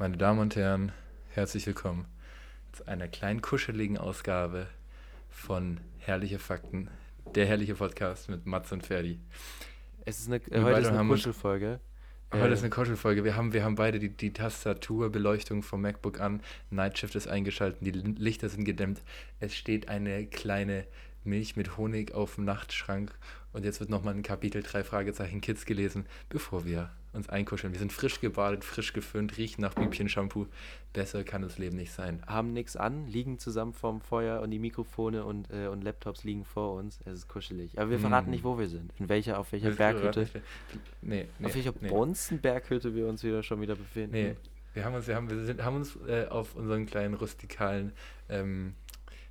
Meine Damen und Herren, herzlich willkommen zu einer kleinen kuscheligen Ausgabe von Herrliche Fakten, der herrliche Podcast mit Mats und Ferdi. Es ist eine, äh, heute ist eine Kuschelfolge. Heute Äh, ist eine Kuschelfolge. Wir haben, wir haben beide die, die Tastaturbeleuchtung vom MacBook an. Nightshift ist eingeschaltet, die Lichter sind gedämmt. Es steht eine kleine Milch mit Honig auf dem Nachtschrank. Und jetzt wird nochmal ein Kapitel 3 Fragezeichen Kids gelesen, bevor wir uns einkuscheln. Wir sind frisch gebadet, frisch geföhnt, riechen nach Bübchen-Shampoo. Besser kann das Leben nicht sein. haben nichts an, liegen zusammen vorm Feuer und die Mikrofone und, äh, und Laptops liegen vor uns. Es ist kuschelig. Aber wir verraten Mm. nicht, wo wir sind. In welcher, auf welcher Berghütte. Nee, nee, auf welcher nee. Bonzenberghütte wir uns wieder schon wieder befinden. Nee, wir haben uns, wir haben, wir sind, haben uns äh, auf unseren kleinen rustikalen ähm,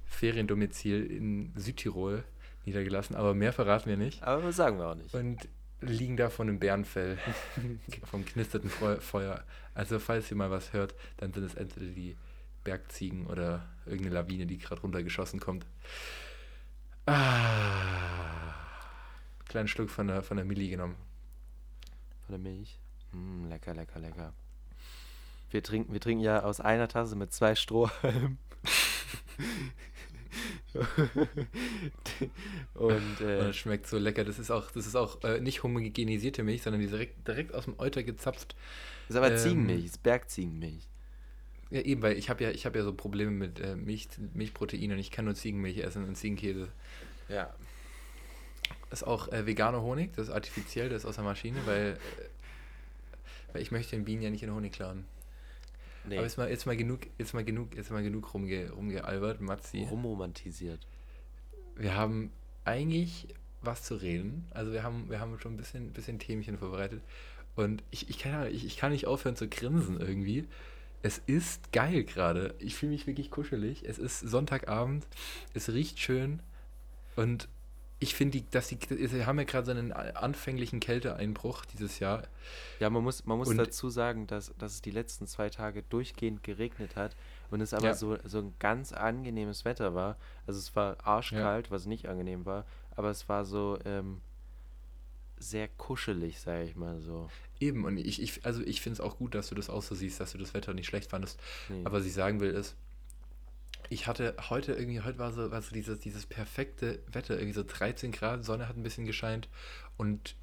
Feriendomizil in Südtirol niedergelassen, aber mehr verraten wir nicht. Aber sagen wir auch nicht. Und liegen da von einem Bärenfell, vom knisternden Feu- Feuer. Also falls ihr mal was hört, dann sind es entweder die Bergziegen oder irgendeine Lawine, die gerade runtergeschossen kommt. Ah, kleinen Schluck von der, von der Milli genommen. Von der Milch. Mm, lecker, lecker, lecker. Wir trinken, wir trinken ja aus einer Tasse mit zwei Strohhalmen. und Und äh, es schmeckt so lecker. Das ist auch, das ist auch äh, nicht homogenisierte Milch, sondern die direkt, direkt aus dem Euter gezapft. ist aber ähm, Ziegenmilch, ist Bergziegenmilch. Ja, eben, weil ich habe ja, ich habe ja so Probleme mit äh, Milch, Milchprotein und ich kann nur Ziegenmilch essen und Ziegenkäse. Ja. Das ist auch äh, veganer Honig, das ist artifiziell, das ist aus der Maschine, weil, äh, weil ich möchte den Bienen ja nicht in Honig klauen. Nee, Aber jetzt mal, jetzt mal genug, jetzt mal genug, jetzt mal genug rumge, rumgealbert, Matzi. rumromantisiert. Wir haben eigentlich was zu reden. Also wir haben, wir haben schon ein bisschen, bisschen Themchen vorbereitet. Und ich, ich, kann, ich, ich kann nicht aufhören zu grinsen irgendwie. Es ist geil gerade. Ich fühle mich wirklich kuschelig. Es ist Sonntagabend. Es riecht schön. Und ich finde, dass die, wir haben ja gerade so einen anfänglichen Kälteeinbruch dieses Jahr. Ja, man muss, man muss Und- dazu sagen, dass, dass es die letzten zwei Tage durchgehend geregnet hat und es aber Ja. so, so ein ganz angenehmes Wetter war. Also es war arschkalt, was nicht angenehm war, aber es war so ähm, sehr kuschelig, sage ich mal so. Eben, und ich, ich also ich finde es auch gut, dass du das auch so siehst, dass du das Wetter nicht schlecht fandest. Nee. Aber was ich sagen will ist, ich hatte heute irgendwie, heute war so, war so dieses, dieses perfekte Wetter, irgendwie so 13 Grad, Sonne hat ein bisschen gescheint und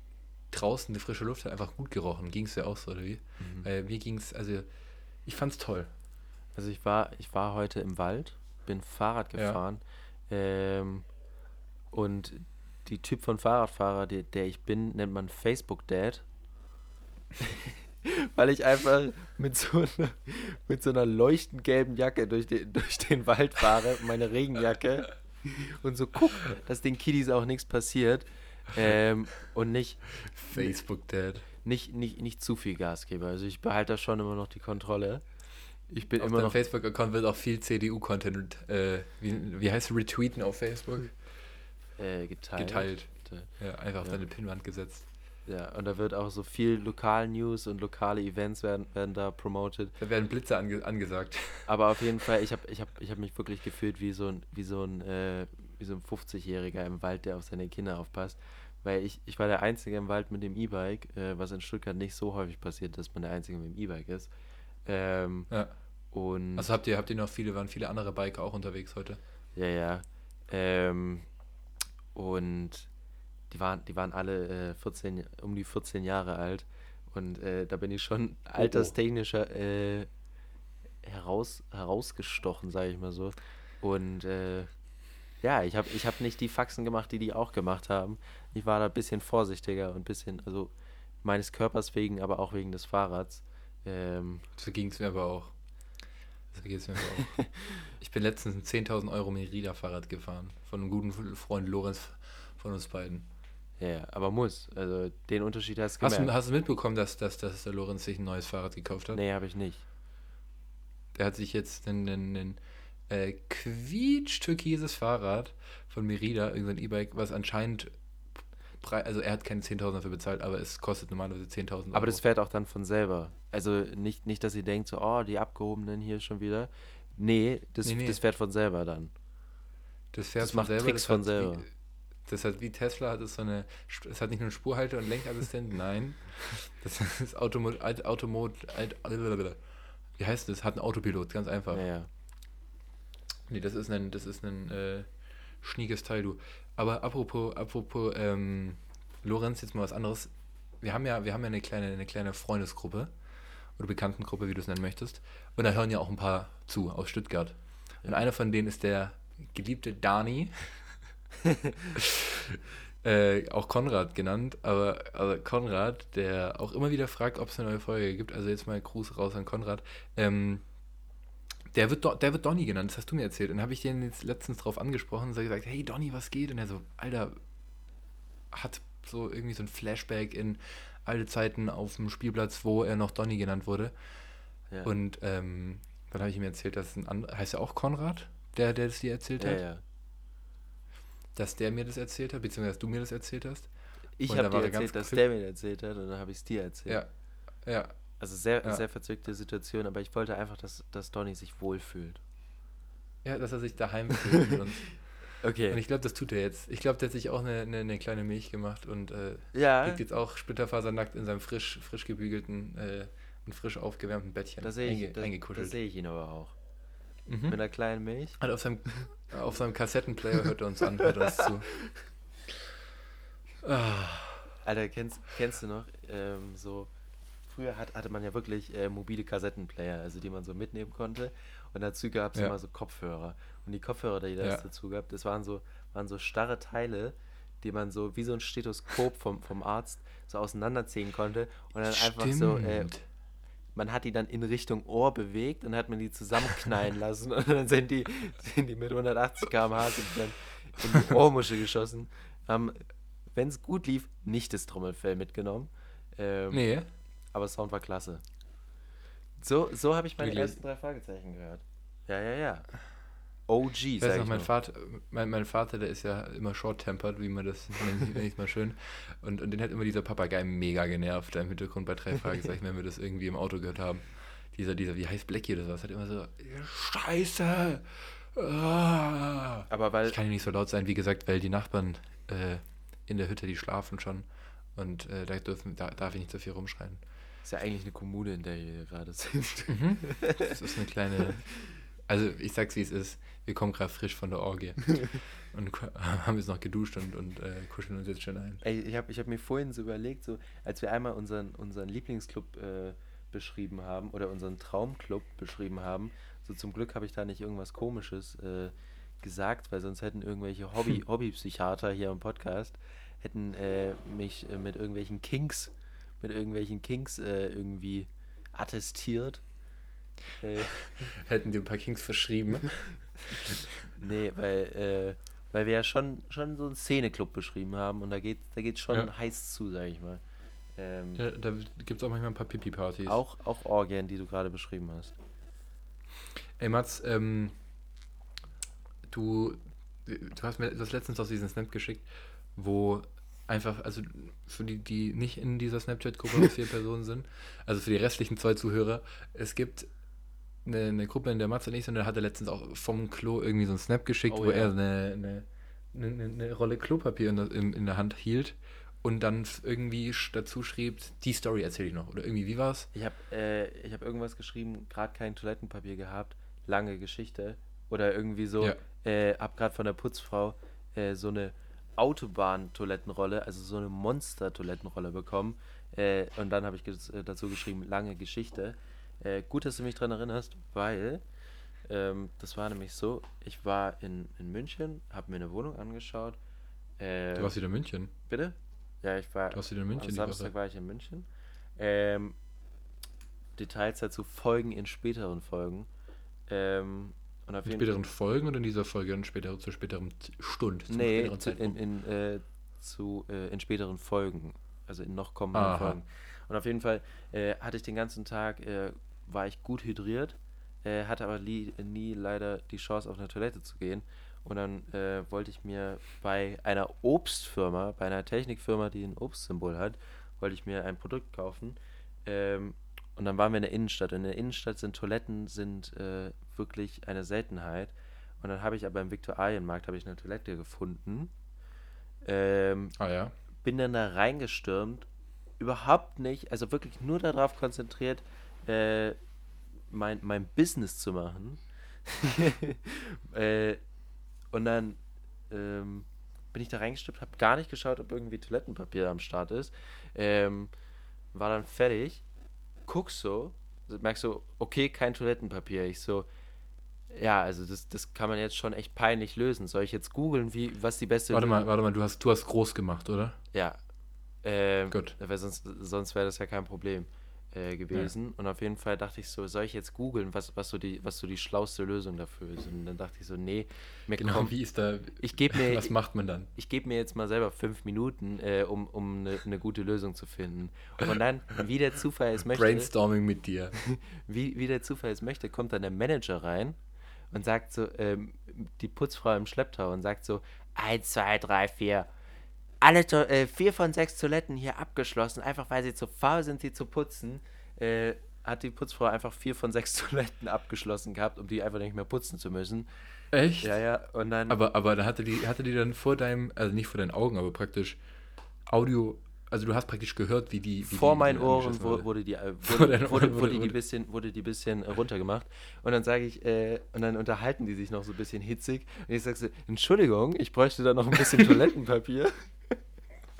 draußen die frische Luft hat einfach gut gerochen. Ging es ja auch so, oder wie? Mhm. Weil mir ging es, also ich fand's toll. Also ich war, ich war heute im Wald, bin Fahrrad Ja. gefahren ähm, und die Typ von Fahrradfahrer, der, der ich bin, nennt man Facebook Dad. Weil ich einfach mit so einer, mit so einer leuchtend gelben Jacke durch den, durch den Wald fahre, meine Regenjacke, und so guck, dass den Kiddies auch nichts passiert ähm, und nicht, Facebook Dad. nicht, nicht, nicht zu viel Gas gebe. Also ich behalte da schon immer noch die Kontrolle. Ich bin Auf immer noch Facebook-Account wird auch viel CDU-Content, äh, wie, wie heißt es, retweeten auf Facebook? äh, geteilt. Geteilt. Geteilt. Ja, einfach auf Ja. deine Pinnwand gesetzt. Ja, und da wird auch so viel Lokal-News und lokale Events werden, werden da promoted. Da werden Blitze ange angesagt. Aber auf jeden Fall, ich habe ich hab, ich hab mich wirklich gefühlt wie so ein, wie so ein, äh, wie so ein 50-Jähriger im Wald, der auf seine Kinder aufpasst. Weil ich, ich war der Einzige im Wald mit dem E-Bike, äh, was in Stuttgart nicht so häufig passiert, dass man der Einzige mit dem E-Bike ist. Ähm, Ja. und Also habt ihr, habt ihr noch viele, waren viele andere Biker auch unterwegs heute? Ja, ja. Ähm, und die waren, die waren alle äh, 14, um die 14 Jahre alt. Und äh, da bin ich schon alterstechnischer äh, heraus, herausgestochen, sage ich mal so. Und äh, ja, ich habe ich hab nicht die Faxen gemacht, die die auch gemacht haben. Ich war da ein bisschen vorsichtiger und ein bisschen, also meines Körpers wegen, aber auch wegen des Fahrrads. Ähm, So ging es mir aber auch. So geht es mir aber auch. Ich bin letztens ein 10.000 Euro Merida-Fahrrad gefahren. Von einem guten Freund Lorenz von uns beiden. Ja, aber muss. Also den Unterschied hast du Hast gemerkt. du, hast du mitbekommen, dass, dass, dass der Lorenz sich ein neues Fahrrad gekauft hat? nee, habe ich nicht. Der hat sich jetzt ein, ein, ein äh, quietsch-türkises Fahrrad von Merida, irgendein E-Bike, was anscheinend, also er hat keine 10.000 dafür bezahlt, aber es kostet normalerweise 10.000 Euro. Aber das fährt auch dann von selber. Also nicht, nicht dass ihr denkt, so, oh, die Abgehobenen hier schon wieder. Nee, das, Nee, nee. das fährt von selber dann. Das fährt Das von macht selber. Tricks das von selber. Wie, das hat wie Tesla hat es so eine, es hat nicht nur einen Spurhalter und Lenkassistent, nein. Das ist Automo, Alt- Automo, Alt, wie heißt das? Hat einen Autopilot, ganz einfach. Ja, ja. Nee, das ist ein, das ist ein äh, schnieges Teil, du. Aber apropos, apropos, ähm, Lorenz, jetzt mal was anderes. Wir haben ja, wir haben ja eine kleine, eine kleine Freundesgruppe oder Bekanntengruppe, wie du es nennen möchtest. Und da hören ja auch ein paar zu aus Stuttgart. Und einer von denen ist der geliebte Dani. äh, auch Konrad genannt, aber also Konrad, der auch immer wieder fragt, ob es eine neue Folge gibt. Also jetzt mal Gruß raus an Konrad. Ähm, der wird, Do der wird Donny genannt, das hast du mir erzählt. Und dann habe ich den jetzt letztens drauf angesprochen und so gesagt, hey Donny, was geht? Und er so, Alter, hat so irgendwie so ein Flashback in alte Zeiten auf dem Spielplatz, wo er noch Donny genannt wurde. Ja. Und ähm, dann habe ich ihm erzählt, dass ein anderer, heißt er auch Konrad, der, der das dir erzählt ja, hat? ja. Dass der mir das erzählt hat, beziehungsweise dass du mir das erzählt hast. Ich Und habe dir er erzählt, dass der mir erzählt hat und dann habe ich es dir erzählt. Ja, ja, Also sehr, Ja. sehr verzwickte Situation, aber ich wollte einfach, dass, dass Donny sich wohlfühlt. ja, dass er sich daheim fühlt. uns. Okay. Und ich glaube, das tut er jetzt. Ich glaube, der hat sich auch eine, eine, eine kleine Milch gemacht und äh, ja, liegt jetzt auch splitterfasernackt in seinem frisch, frisch gebügelten äh, und frisch aufgewärmten Bettchen da sehe ich, einge, da, da eingekuschelt. sehe ich ihn aber auch. Mhm. Mit einer kleinen Milch. Hat auf seinem, auf seinem Kassettenplayer hört er uns an, hört uns zu. Ah, Alter, kennst, kennst du noch, ähm, so, früher hat, hatte man ja wirklich äh, mobile Kassettenplayer, also die man so mitnehmen konnte. Und dazu gab es Ja. immer so Kopfhörer. Und die Kopfhörer, die Ja. das dazu gab, das waren so, waren so starre Teile, die man so wie so ein Stethoskop vom, vom Arzt so auseinanderziehen konnte. Und dann einfach so, äh, stimmt. Man hat die dann in Richtung Ohr bewegt und hat man die zusammenknallen lassen. Und dann sind die, sind die mit 180 km/h in die Ohrmuschel geschossen. Haben, wenn es gut lief, nicht das Trommelfell mitgenommen. Ähm, nee, Aber Sound war klasse. So, so habe ich meine Wirklich? ersten drei Fragezeichen gehört. Ja, ja, ja. OG, ich weiß ich noch, mein nur. Vater, mein, mein Vater, der ist ja immer short-tempered, wie man das nennt, nenn ich mal schön. Und, und den hat immer dieser Papagei mega genervt, da im Hintergrund bei drei Fragezeichen, wenn wir das irgendwie im Auto gehört haben. Dieser, dieser, wie heißt Blackie oder sowas, hat immer so, Scheiße! Ah. Aber weil, Ich kann ja nicht so laut sein, wie gesagt, weil die Nachbarn äh, in der Hütte, die schlafen schon. Und äh, da, dürfen, da darf ich nicht so viel rumschreien. ist ja eigentlich eine Kommune, in der wir hier gerade sind. Das ist eine kleine. Also, ich sag's wie es ist. Wir kommen gerade frisch von der Orgie. Und haben jetzt noch geduscht und, und äh, kuscheln uns jetzt schön ein. Ey, ich habe ich hab mir vorhin so überlegt, so, als wir einmal unseren, unseren Lieblingsclub äh, beschrieben haben oder unseren Traumclub beschrieben haben, so zum Glück habe ich da nicht irgendwas Komisches äh, gesagt, weil sonst hätten irgendwelche Hobby, Hobbypsychiater hier im Podcast hätten äh, mich äh, mit irgendwelchen Kinks, mit irgendwelchen Kinks äh, irgendwie attestiert. Hätten dir ein paar Kings verschrieben. nee, weil, äh, weil wir ja schon, schon so einen Szeneclub beschrieben haben und da geht da geht schon Ja. heiß zu, sag ich mal. Ähm, Ja, da gibt's auch manchmal ein paar Pipi-Partys. Auch, auch Orgien, die du gerade beschrieben hast. Ey, Mats, ähm, du, du hast mir das letztens aus diesem Snap geschickt, wo einfach, also für die, die nicht in dieser Snapchat-Gruppe aus vier Personen sind, also für die restlichen zwei Zuhörer, es gibt eine, eine Gruppe, in der sind, da hat er letztens auch vom Klo irgendwie so einen Snap geschickt, Oh wo ja. er eine, eine, eine, eine Rolle Klopapier in der, in, in der Hand hielt und dann irgendwie dazu schrieb, die Story erzähle ich noch. Oder irgendwie, wie war's? Ich habe äh, ich hab irgendwas geschrieben, gerade kein Toilettenpapier gehabt, lange Geschichte. Oder irgendwie so, Ja. äh, hab gerade von der Putzfrau äh, so eine Autobahn-Toilettenrolle, also so eine Monster-Toilettenrolle bekommen. Äh, und dann habe ich ges- äh, dazu geschrieben, lange Geschichte. Äh, gut, dass du mich dran erinnerst, weil ähm, das war nämlich so, ich war in, in München, habe mir eine Wohnung angeschaut. Äh, Du warst wieder in München. bitte? Ja, ich war Du warst wieder in München am Samstag war ich in München. Ähm, Details dazu folgen in späteren Folgen. Ähm, und auf In späteren Folgen oder in dieser Folge in später, zur späteren Stunde? zum Nee, späteren zu, in, in, äh, zu, äh, in späteren Folgen. Also in noch kommenden Aha. Folgen. Und auf jeden Fall äh, hatte ich den ganzen Tag, äh, war ich gut hydriert, äh, hatte aber nie, nie leider die Chance auf eine Toilette zu gehen. Und dann äh, wollte ich mir bei einer Obstfirma, bei einer Technikfirma, die ein Obstsymbol hat, wollte ich mir ein Produkt kaufen. Ähm, und dann waren wir in der Innenstadt. Und in der Innenstadt sind Toiletten sind äh, wirklich eine Seltenheit. Und dann habe ich aber im Viktualienmarkt habe ich eine Toilette gefunden. Ähm, ah ja. bin dann da reingestürmt, überhaupt nicht, also wirklich nur darauf konzentriert, äh, mein, mein Business zu machen. äh, und dann ähm, bin ich da reingestippt, habe gar nicht geschaut, ob irgendwie Toilettenpapier am Start ist. Ähm, war dann fertig, guck so, merkst so, okay, kein Toilettenpapier. Ich so, ja, also das, das kann man jetzt schon echt peinlich lösen. Soll ich jetzt googeln, wie, was die beste Warte mal, warte mal, du hast, du hast groß gemacht, oder? Ja. Ähm, Gut. Weil sonst sonst wäre das ja kein Problem äh, gewesen. Ja. Und auf jeden Fall dachte ich so, soll ich jetzt googeln, was, was, so die, was so die schlauste Lösung dafür ist? Und dann dachte ich so, nee, mir genau, kommt, wie ist da, ich gebe mir, was macht man dann? Ich, ich gebe mir jetzt mal selber fünf Minuten, äh, um, um eine, eine gute Lösung zu finden. Und dann, wie der Zufall es möchte. Brainstorming mit dir. Wie, wie der Zufall es möchte, kommt dann der Manager rein und sagt so, ähm, die Putzfrau im Schlepptau und sagt so, eins, zwei, drei, vier. Alle, äh, vier von sechs Toiletten hier abgeschlossen, einfach weil sie zu faul sind, sie zu putzen äh, hat die Putzfrau einfach vier von sechs Toiletten abgeschlossen gehabt, um die einfach nicht mehr putzen zu müssen. Echt? Ja, ja. Und dann. Aber, aber da hatte die, hatte die dann vor deinem, also nicht vor deinen Augen, aber praktisch Audio, also du hast praktisch gehört, wie die. Wie vor die, meinen die Ohren wurde, wurde die, äh, wurde, wurde, wurde, die bisschen, wurde die bisschen runtergemacht. Und dann sage ich, äh, und dann unterhalten die sich noch so ein bisschen hitzig. Und ich sage so, Entschuldigung, ich bräuchte da noch ein bisschen Toilettenpapier.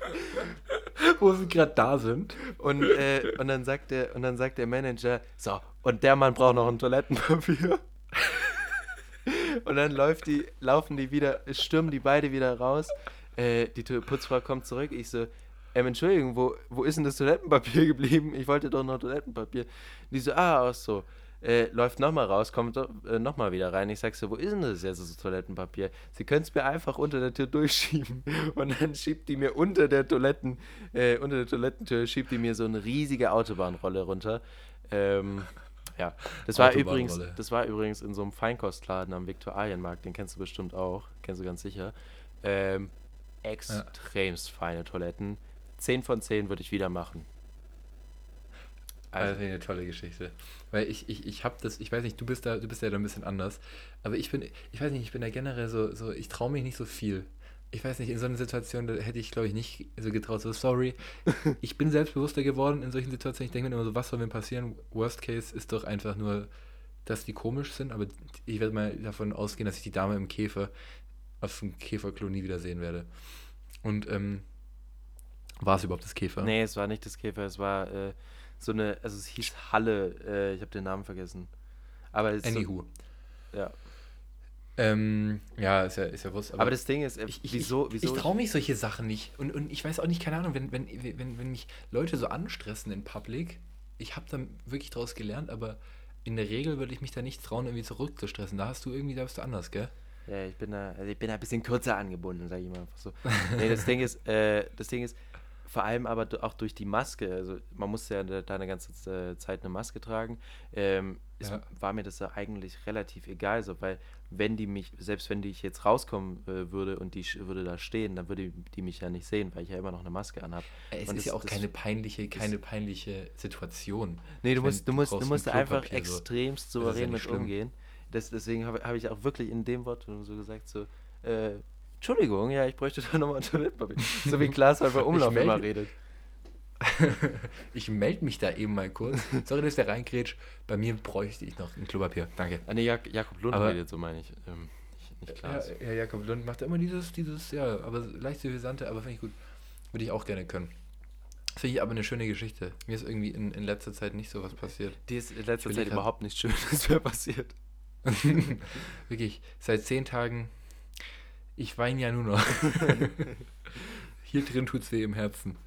wo sie gerade da sind. Und, äh, und, dann sagt der, und dann sagt der Manager, so, und der Mann braucht noch ein Toilettenpapier. und dann läuft die, laufen die wieder, stürmen die beide wieder raus. Äh, die Putzfrau kommt zurück. Ich so, ähm, Entschuldigung, wo, wo ist denn das Toilettenpapier geblieben? Ich wollte doch noch Toilettenpapier. Die so, ah, auch so äh, läuft nochmal raus, kommt äh, nochmal wieder rein. Ich sag so, wo ist denn das jetzt, das Toilettenpapier? Sie können es mir einfach unter der Tür durchschieben. Und dann schiebt die mir unter der Toiletten, äh, unter der Toilettentür, schiebt die mir so eine riesige Autobahnrolle runter. Ähm, ja, das war übrigens, das war übrigens in so einem Feinkostladen am Viktualienmarkt, den kennst du bestimmt auch, kennst du ganz sicher. Ähm, extremst ja. feine Toiletten. 10 von 10 würde ich wieder machen. Also, eine tolle Geschichte. Weil ich, ich, ich habe das, ich weiß nicht, du bist da, du bist ja da ein bisschen anders. Aber ich bin, ich weiß nicht, ich bin da generell so, so ich traue mich nicht so viel. Ich weiß nicht, in so einer Situation da hätte ich, glaube ich, nicht so getraut. So, sorry. ich bin selbstbewusster geworden in solchen Situationen. Ich denke mir immer so, was soll mir passieren? Worst Case ist doch einfach nur, dass die komisch sind. Aber ich werde mal davon ausgehen, dass ich die Dame im Käfer auf dem Käferklo nie wieder sehen werde. Und ähm, war es überhaupt das Käfer? Nee, es war nicht das Käfer, es war äh, so eine, also es hieß Halle, äh, ich habe den Namen vergessen. Aber es Anywho. So, ja. Ähm, ja, ist ja, ist ja wurscht. Aber, aber das Ding ist, äh, ich, ich, wieso, wieso? Ich traue mich solche Sachen nicht. Und, und ich weiß auch nicht, keine Ahnung, wenn, wenn, wenn, wenn mich Leute so anstressen in Public, ich habe dann wirklich draus gelernt, aber in der Regel würde ich mich da nicht trauen, irgendwie zurückzustressen. Da hast du irgendwie, da bist du anders, gell? Ja, ich bin da, also ich bin da ein bisschen kürzer angebunden, sage ich mal einfach so. nee, das Ding ist, äh, das Ding ist, vor allem aber auch durch die Maske. Also man musste ja da eine ganze äh, Zeit eine Maske tragen. Ähm, ja. war mir das ja eigentlich relativ egal, so, weil wenn die mich, selbst wenn die ich jetzt rauskommen äh, würde und die würde da stehen, dann würde die mich ja nicht sehen, weil ich ja immer noch eine Maske anhabe. Es und ist das, ja auch keine peinliche, keine peinliche Situation. Nee, du musst, du musst, du musst einfach so. extremst souverän ja mit schlimm. umgehen. Das, deswegen habe hab ich auch wirklich in dem Wort so gesagt, so, äh, Entschuldigung, ja, ich bräuchte da nochmal ein Toilettenpapier. So wie Klaas halt bei Umlauf immer redet. ich melde mich da eben mal kurz. Sorry, dass der reingrätscht. Bei mir bräuchte ich noch ein Klopapier. Danke. Ah, nee, Jak Jakob Lund aber, redet, so meine ich. Ähm, nicht, nicht Klaas. Ja, ja, Jakob Lund macht immer dieses, dieses, ja, aber leicht suffisante, aber finde ich gut. Würde ich auch gerne können. Finde ich aber eine schöne Geschichte. Mir ist irgendwie in, in letzter Zeit nicht so was passiert. Die ist in letzter Zeit überhaupt nicht schön, was wäre passiert. Wirklich, seit zehn Tagen ich weine ja nur noch. Hier drin tut es weh im Herzen.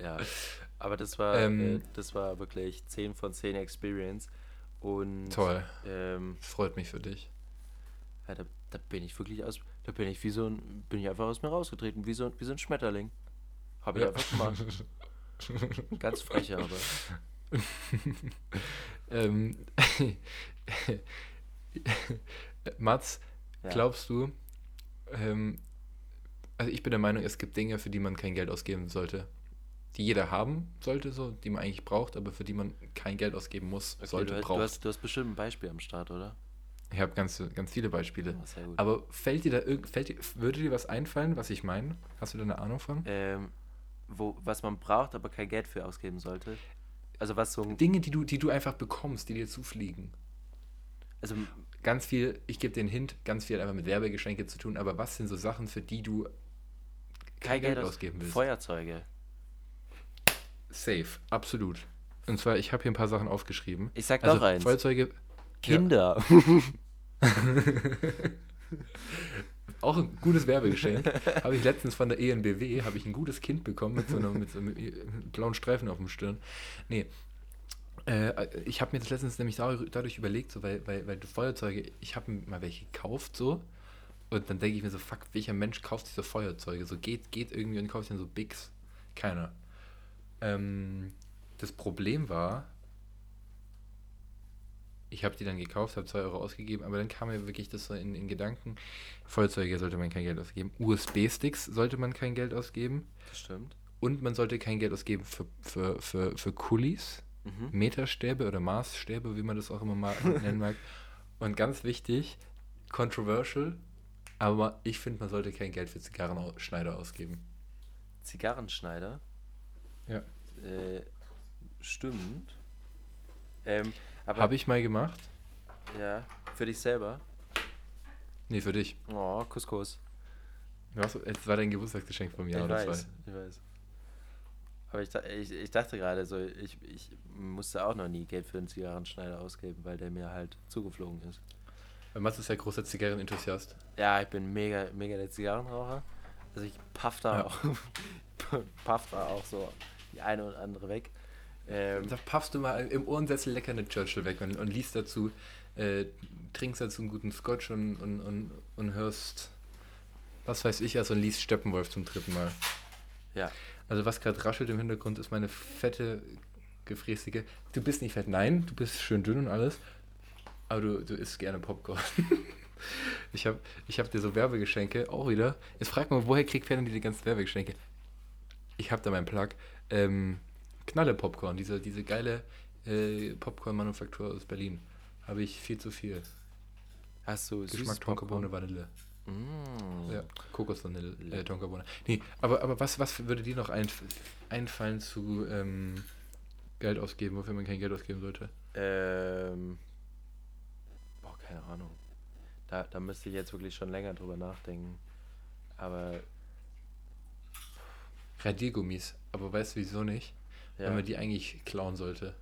Ja, aber das war, ähm, äh, das war wirklich 10 von 10 Experience. Und, toll. Ähm, freut mich für dich. Ja, da, da, bin ich wirklich aus, da bin ich wie so ein, bin ich einfach aus mir rausgetreten, wie so, wie so ein Schmetterling. Habe ich ja. einfach gemacht. Ganz frech aber. ähm, Mats, ja. glaubst du, ähm, also ich bin der Meinung, es gibt Dinge, für die man kein Geld ausgeben sollte. Die jeder haben sollte, so, die man eigentlich braucht, aber für die man kein Geld ausgeben muss, okay, sollte, du, braucht. Du hast, du hast bestimmt ein Beispiel am Start, oder? Ich habe ganz, ganz viele Beispiele. Oh, aber fällt dir da fällt dir, würde dir was einfallen, was ich meine? Hast du da eine Ahnung von? Ähm, wo, was man braucht, aber kein Geld für ausgeben sollte? Also was so. Dinge, die du, die du einfach bekommst, die dir zufliegen. Also Ganz viel, ich gebe den Hint, ganz viel hat einfach mit Werbegeschenke zu tun, aber was sind so Sachen, für die du kein Geld aus- ausgeben willst? Feuerzeuge. Safe, absolut. Und zwar, ich habe hier ein paar Sachen aufgeschrieben. Ich sag Also noch eins. Feuerzeuge, Kinder. auch ein gutes Werbegeschenk. habe ich letztens von der ENBW, habe ich ein gutes Kind bekommen mit so, einer, mit so einem blauen Streifen auf dem Stirn. Nee, äh, ich habe mir das letztens nämlich dadurch, überlegt, so, weil, weil, weil du Feuerzeuge, ich habe mal welche gekauft so und dann denke ich mir so, fuck, welcher Mensch kauft diese Feuerzeuge? So geht, geht irgendwie und kauft dann so Bigs. Keiner. Ähm, das Problem war, ich habe die dann gekauft, habe 2 Euro ausgegeben, aber dann kam mir wirklich das so in, in Gedanken, Feuerzeuge sollte man kein Geld ausgeben, USB-Sticks sollte man kein Geld ausgeben Das stimmt. und man sollte kein Geld ausgeben für, für, für, für Kulis, Mhm. Meterstäbe oder Maßstäbe, wie man das auch immer mal nennen mag. Und ganz wichtig, controversial, aber ich finde, man sollte kein Geld für Zigarrenschneider ausgeben. Zigarrenschneider. Ja. Äh, stimmt. Ähm, aber Habe ich mal gemacht? ja, für dich selber. Nee, für dich. Oh, Couscous. Es war dein Geburtstagsgeschenk von mir, ich oder weiß, zwei? ich weiß. Aber ich, ich, ich dachte gerade so, ich, ich musste auch noch nie Geld für einen Zigarrenschneider ausgeben, weil der mir halt zugeflogen ist. Weil Mats ist ja großer Zigarrenenthusiast. Ja, ich bin mega, mega der Zigarrenraucher. Also ich paff da Ja. auch, paff da auch so die eine oder andere weg. Ähm, Da paffst du mal im Ohrensessel lecker eine Churchill weg und, und liest dazu, äh, trinkst dazu einen guten Scotch und, und, und, und hörst, was weiß ich, also und liest Steppenwolf zum dritten Mal. ja, Also was gerade raschelt im Hintergrund ist meine fette, gefräßige. Du bist nicht fett, nein, du bist schön dünn und alles, aber du, du isst gerne Popcorn. ich habe ich hab dir so Werbegeschenke, auch wieder. Jetzt frag mal, woher kriegt Ferdinand die ganzen Werbegeschenke? Ich habe da meinen Plug. Ähm, Knalle Popcorn, diese, diese geile äh, Popcorn-Manufaktur aus Berlin. Habe ich viel zu viel. hast du Geschmack Tonkabohne? Vanille. Mm. Ja, Kokosvanille, äh. Tonkabohne. Nee, aber, aber was, was würde dir noch einf einfallen zu ähm, Geld ausgeben, wofür man kein Geld ausgeben sollte? Ähm, boah, keine Ahnung. Da, da müsste ich jetzt wirklich schon länger drüber nachdenken. Aber Radiergummis. Aber weißt du wieso nicht? ja, Weil man die eigentlich klauen sollte.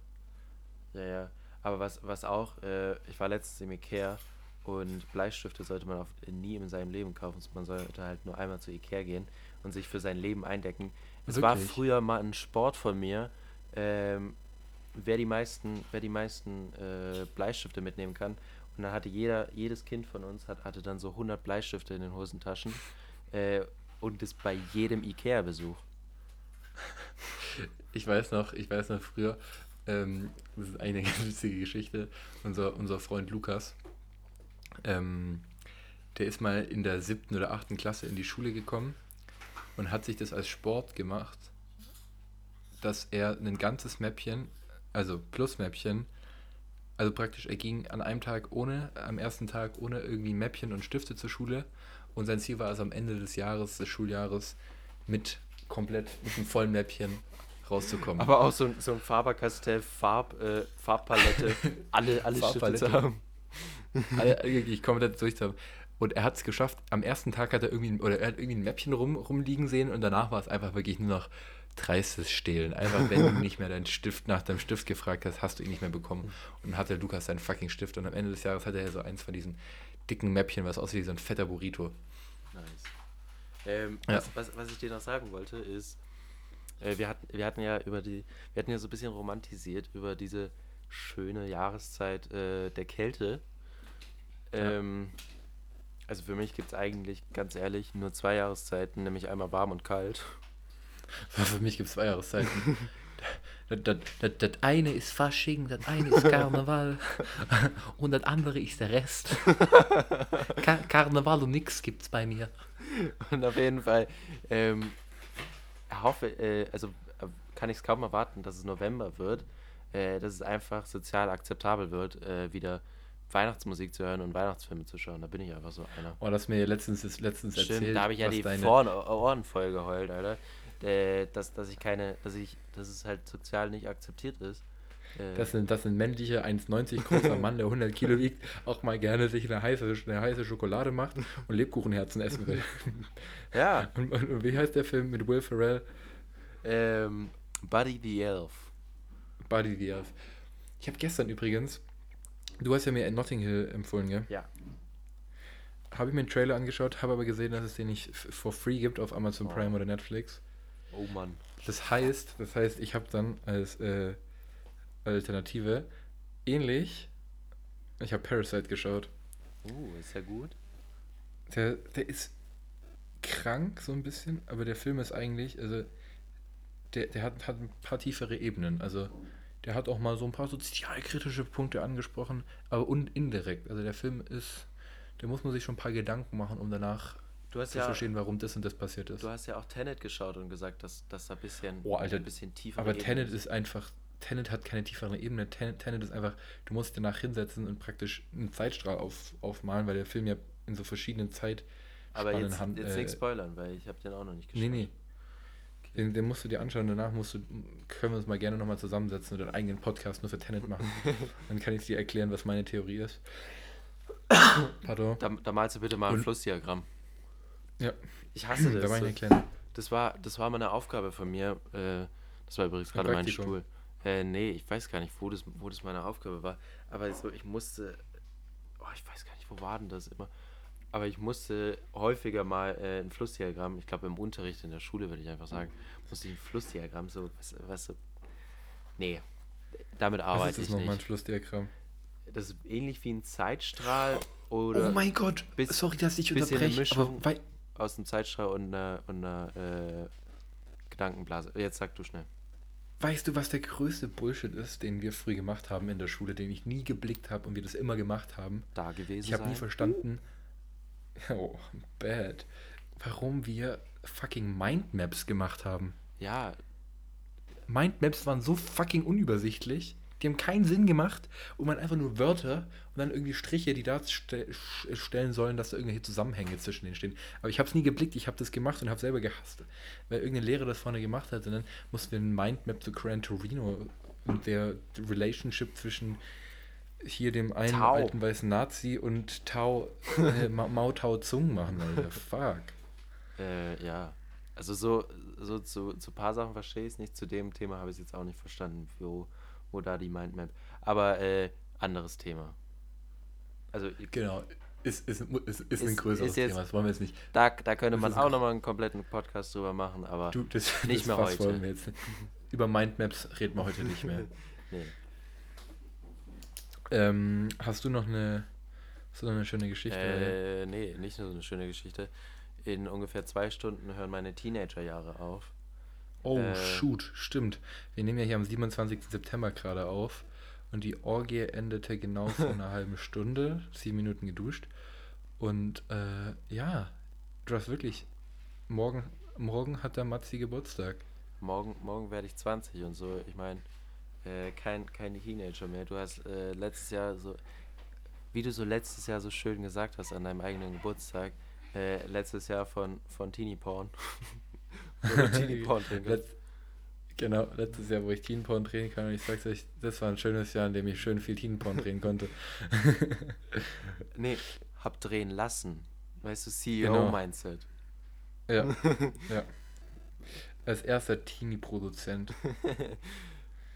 ja, ja. Aber was, was auch, äh, ich war letztens im Ikea und Bleistifte sollte man auf, nie in seinem Leben kaufen. Man sollte halt nur einmal zu Ikea gehen und sich für sein Leben eindecken. Es war früher mal ein Sport von mir, ähm, wer die meisten, wer die meisten äh, Bleistifte mitnehmen kann. Und dann hatte jeder, jedes Kind von uns hat, hatte dann so 100 Bleistifte in den Hosentaschen. Äh, und das bei jedem Ikea-Besuch. Ich weiß noch, ich weiß noch früher, ähm, das ist eine ganz witzige Geschichte, unser, unser Freund Lukas, ähm, der ist mal in der siebten oder achten Klasse in die Schule gekommen und hat sich das als Sport gemacht, dass er ein ganzes Mäppchen, also Plus-Mäppchen, also praktisch, er ging an einem Tag ohne, am ersten Tag ohne irgendwie Mäppchen und Stifte zur Schule und sein Ziel war es am Ende des Jahres, des Schuljahres, mit komplett, mit einem vollen Mäppchen rauszukommen. Aber auch so, ein- so ein Faber-Castell Farb, äh, Farbpalette, alle, alle Stifte Farbpalette. zu haben. alle, wirklich komplett durch haben. Und er hat es geschafft. Am ersten Tag hat er irgendwie, oder er hat irgendwie ein Mäppchen rum, rumliegen sehen und danach war es einfach wirklich nur noch dreistes Stehlen. Einfach, wenn du nicht mehr deinen Stift nach deinem Stift gefragt hast, hast du ihn nicht mehr bekommen. Und dann hatte Lukas seinen fucking Stift und am Ende des Jahres hatte er so eins von diesen dicken Mäppchen, was aussieht wie so ein fetter Burrito. Nice. Ähm, Ja. was, was, was ich dir noch sagen wollte, ist, äh, wir, hatten, wir hatten ja über die, wir hatten ja so ein bisschen romantisiert über diese schöne Jahreszeit äh, der Kälte. Ähm, also für mich gibt es eigentlich, ganz ehrlich, nur zwei Jahreszeiten, nämlich einmal warm und kalt. Für mich gibt es zwei Jahreszeiten. Das, das, das, das eine ist Fasching, das eine ist Karneval und das andere ist der Rest. Kar Karneval und nix gibt's bei mir. Und auf jeden Fall, ähm, hoffe, äh, also äh, kann ich es kaum erwarten, dass es November wird, äh, dass es einfach sozial akzeptabel wird, äh, wieder Weihnachtsmusik zu hören und Weihnachtsfilme zu schauen. Da bin ich einfach so einer. Oh, das mir letztens, letztens Stimmt, erzählt. da habe ich ja die deine- Ohren, voll geheult, Alter. äh, dass, dass ich keine, dass ich, dass es halt sozial nicht akzeptiert ist. Äh, das sind, das sind männliche 1,90 großer Mann, der 100 Kilo wiegt, auch mal gerne sich eine heiße, eine heiße Schokolade macht und Lebkuchenherzen essen will. Ja. Und, und, und, wie heißt der Film mit Will Ferrell? Ähm, Buddy the Elf. Buddy the Elf. Ich habe gestern übrigens, du hast ja mir Notting Hill empfohlen, gell? Ja. Habe ich mir einen Trailer angeschaut, habe aber gesehen, dass es den nicht for free gibt auf Amazon oh. Prime oder Netflix. Oh Mann. Das heißt, das heißt, ich habe dann als äh, Alternative ähnlich, ich habe Parasite geschaut. Oh, ist ja gut. Der, der ist krank so ein bisschen, aber der Film ist eigentlich, also der, der hat, hat ein paar tiefere Ebenen. Also der hat auch mal so ein paar sozialkritische Punkte angesprochen, aber un indirekt. Also der Film ist, da muss man sich schon ein paar Gedanken machen, um danach zu ja, verstehen, warum das und das passiert ist. Du hast ja auch Tenet geschaut und gesagt, dass, dass da ein bisschen, oh, Alter, ein bisschen tiefer Aber Tenet ist einfach, Tenet hat keine tiefere Ebene. Tenet, Tenet ist einfach, du musst danach hinsetzen und praktisch einen Zeitstrahl auf, aufmalen, weil der Film ja in so verschiedenen Zeit aber jetzt, Hand, jetzt äh, nicht spoilern, weil ich habe den auch noch nicht geschaut. Nee, nee. Den, den, musst du dir anschauen, danach musst du, können wir uns mal gerne nochmal zusammensetzen und einen eigenen Podcast nur für Tenet machen. Dann kann ich dir erklären, was meine Theorie ist. Pardon. Da, da malst du bitte mal ein Flussdiagramm. Ja. Ich hasse das. Da war ich eine das war, das war mal eine Aufgabe von mir. Äh, das war übrigens gerade mein Stuhl. Äh, nee, ich weiß gar nicht, wo das, wo das meine Aufgabe war. Aber so, ich musste. Oh, ich weiß gar nicht, wo war denn das immer? Aber ich musste häufiger mal äh, ein Flussdiagramm, ich glaube im Unterricht in der Schule würde ich einfach sagen, musste ich ein Flussdiagramm so, was, was so, nee, damit arbeite was ist das ich nochmal ein Flussdiagramm? Das ist ähnlich wie ein Zeitstrahl oder. Oh mein Gott, bis, sorry, dass ich unterbreche, aber weil, aus einem Zeitstrahl und einer, und einer äh, Gedankenblase. Jetzt sag du schnell. Weißt du, was der größte Bullshit ist, den wir früh gemacht haben in der Schule, den ich nie geblickt habe und wir das immer gemacht haben? Da gewesen. Ich habe nie verstanden, Oh, bad. Warum wir fucking Mindmaps gemacht haben. Ja. Mindmaps waren so fucking unübersichtlich. Die haben keinen Sinn gemacht und man einfach nur Wörter und dann irgendwie Striche, die darstellen sollen, dass da irgendwelche Zusammenhänge zwischen denen stehen. Aber ich habe es nie geblickt, ich habe das gemacht und habe selber gehasst. Weil irgendein Lehrer das vorne gemacht hat und dann mussten wir ein Mindmap zu Gran Torino und der Relationship zwischen hier dem einen Tau. alten weißen Nazi und Tau, äh, Mao Tao Zung machen, Alter. Fuck. Äh, ja. Also so, so zu, zu ein paar Sachen verstehe ich es nicht. Zu dem Thema habe ich es jetzt auch nicht verstanden, wo, wo da die Mindmap. Aber äh, anderes Thema. Also genau. Ist, ist, ist, ist, ein größeres ist jetzt, Thema, das wollen wir jetzt nicht. Da, da könnte man auch nochmal einen kompletten Podcast drüber machen, aber du, das, nicht das mehr heute. Wollen wir jetzt. Über Mindmaps reden wir heute nicht mehr. nee. Ähm, hast du noch eine, so eine schöne Geschichte? Äh, nee, nicht nur so eine schöne Geschichte. In ungefähr zwei Stunden hören meine Teenagerjahre auf. Oh, äh, shoot, stimmt. Wir nehmen ja hier am 27. September gerade auf. Und die Orgie endete genau vor einer halben Stunde, sieben Minuten geduscht. Und äh, ja, du hast wirklich, morgen, morgen hat der Matzi Geburtstag. Morgen, morgen werde ich 20 und so. Ich meine, äh, kein, kein Teenager mehr. Du hast äh, letztes Jahr so, wie du so letztes Jahr so schön gesagt hast an deinem eigenen Geburtstag, äh, letztes Jahr von, von Teenie Porn. Teenie Porn Letz, Genau, letztes Jahr, wo ich Teen Porn drehen kann und ich sag's euch, das war ein schönes Jahr, in dem ich schön viel Teen Porn drehen konnte. nee, hab drehen lassen. Weißt du, CEO-Mindset. Genau. Ja, ja. Als erster Teenie-Produzent.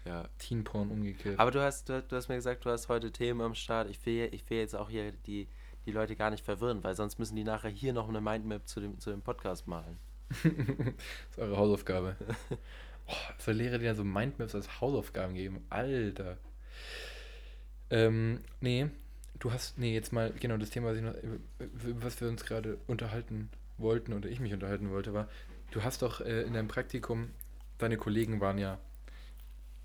Ja. Teen Porn umgekehrt. Aber du hast, du, du, hast mir gesagt, du hast heute Themen am Start. Ich will, ich will jetzt auch hier die, die Leute gar nicht verwirren, weil sonst müssen die nachher hier noch eine Mindmap zu dem, zu dem Podcast malen. das ist eure Hausaufgabe. oh, soll Lehrer dir so Mindmaps als Hausaufgaben geben? Alter. Ähm, nee, du hast, nee, jetzt mal, genau, das Thema, was, ich noch, was wir uns gerade unterhalten wollten oder ich mich unterhalten wollte, war, du hast doch äh, in deinem Praktikum, deine Kollegen waren ja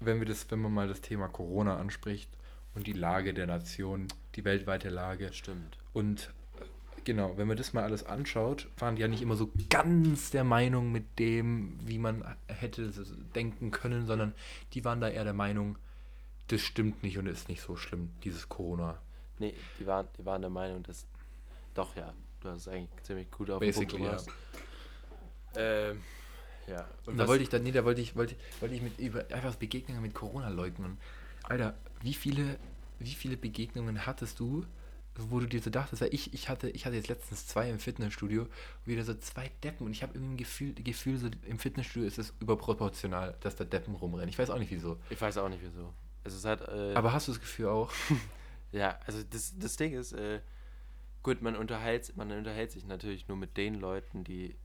wenn wir das, wenn man mal das Thema Corona anspricht und die Lage der Nation, die weltweite Lage. Stimmt. Und äh, genau, wenn man das mal alles anschaut, waren die ja nicht immer so ganz der Meinung mit dem, wie man hätte denken können, sondern die waren da eher der Meinung, das stimmt nicht und ist nicht so schlimm, dieses Corona. Nee, die waren, die waren der Meinung, dass. Doch, ja, du hast es eigentlich ziemlich gut auf Basically, den Punkt ja. Ähm, Ja. Und, da wollte ich dann, nee, da wollte ich, wollte, wollte ich mit über einfach Begegnungen mit Corona-Leugnern. Alter, wie viele, wie viele Begegnungen hattest du, wo du dir so dachtest, weil ich, ich hatte, ich hatte jetzt letztens zwei im Fitnessstudio, wieder so zwei Deppen und ich habe irgendwie ein Gefühl, Gefühl, so im Fitnessstudio ist es überproportional, dass da Deppen rumrennen. Ich weiß auch nicht wieso. Ich weiß auch nicht wieso. Es ist halt. Äh, Aber hast du das Gefühl auch? ja, also das, das Ding ist, äh, gut, man unterhält, man unterhält sich natürlich nur mit den Leuten, die,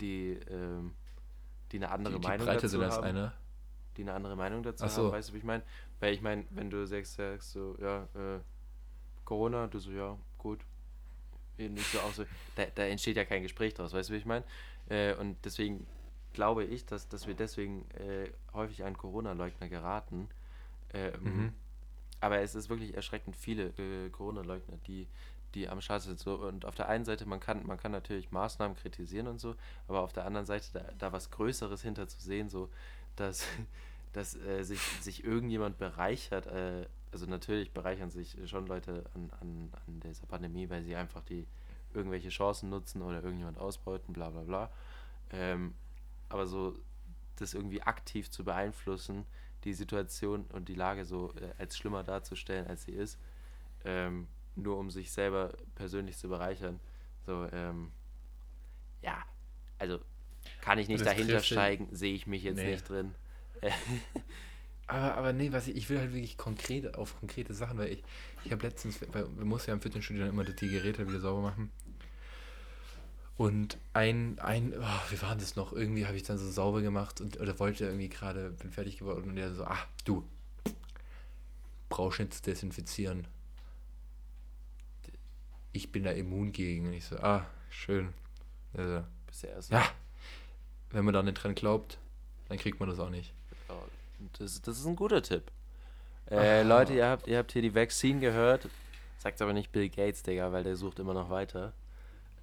die, ähm, die eine andere Die, die Meinung breiter dazu als haben. einer. die eine andere Meinung dazu so. haben, weißt du, wie ich meine? Weil ich meine, wenn du sagst, sagst so, ja, äh, Corona, du so, ja, gut. Eh, Nicht so auch so, da, da entsteht ja kein Gespräch draus, weißt du, wie ich meine? Äh, und deswegen glaube ich, dass, dass wir deswegen äh, häufig an Corona-Leugner geraten. Ähm, Mhm. Aber es ist wirklich erschreckend viele äh, Corona-Leugner, die, die am Start sind. So, und auf der einen Seite, man kann, man kann natürlich Maßnahmen kritisieren und so, aber auf der anderen Seite, da, da was Größeres hinter zu sehen, so, dass, dass äh, sich, sich irgendjemand bereichert. Äh, also natürlich bereichern sich schon Leute an, an, an dieser Pandemie, weil sie einfach die irgendwelche Chancen nutzen oder irgendjemand ausbeuten, bla bla bla. Ähm, aber so das irgendwie aktiv zu beeinflussen, die Situation und die Lage so äh, als schlimmer darzustellen, als sie ist, ähm, nur um sich selber persönlich zu bereichern. So, ähm, ja, also kann ich nicht Das dahinter steigen, sehe ich mich jetzt Nee. nicht drin. Aber, aber nee, was ich, ich will halt wirklich konkret auf konkrete Sachen, weil ich, ich habe letztens, weil wir mussten ja im Fitnessstudio dann immer die Geräte wieder sauber machen. Und ein, ein, oh, wie war das noch? Irgendwie habe ich dann so sauber gemacht und oder wollte irgendwie gerade, bin fertig geworden und der so, ah, du, brauchst jetzt desinfizieren. Ich bin da immun gegen. Und ich so, ah, schön. Also, Bisher erst. ja, wenn man da nicht dran glaubt, dann kriegt man das auch nicht. Ja, Das, das ist ein guter Tipp. Äh, Leute, ihr habt, ihr habt hier die Vaccine gehört. Sagt aber nicht Bill Gates, Digga, weil der sucht immer noch weiter.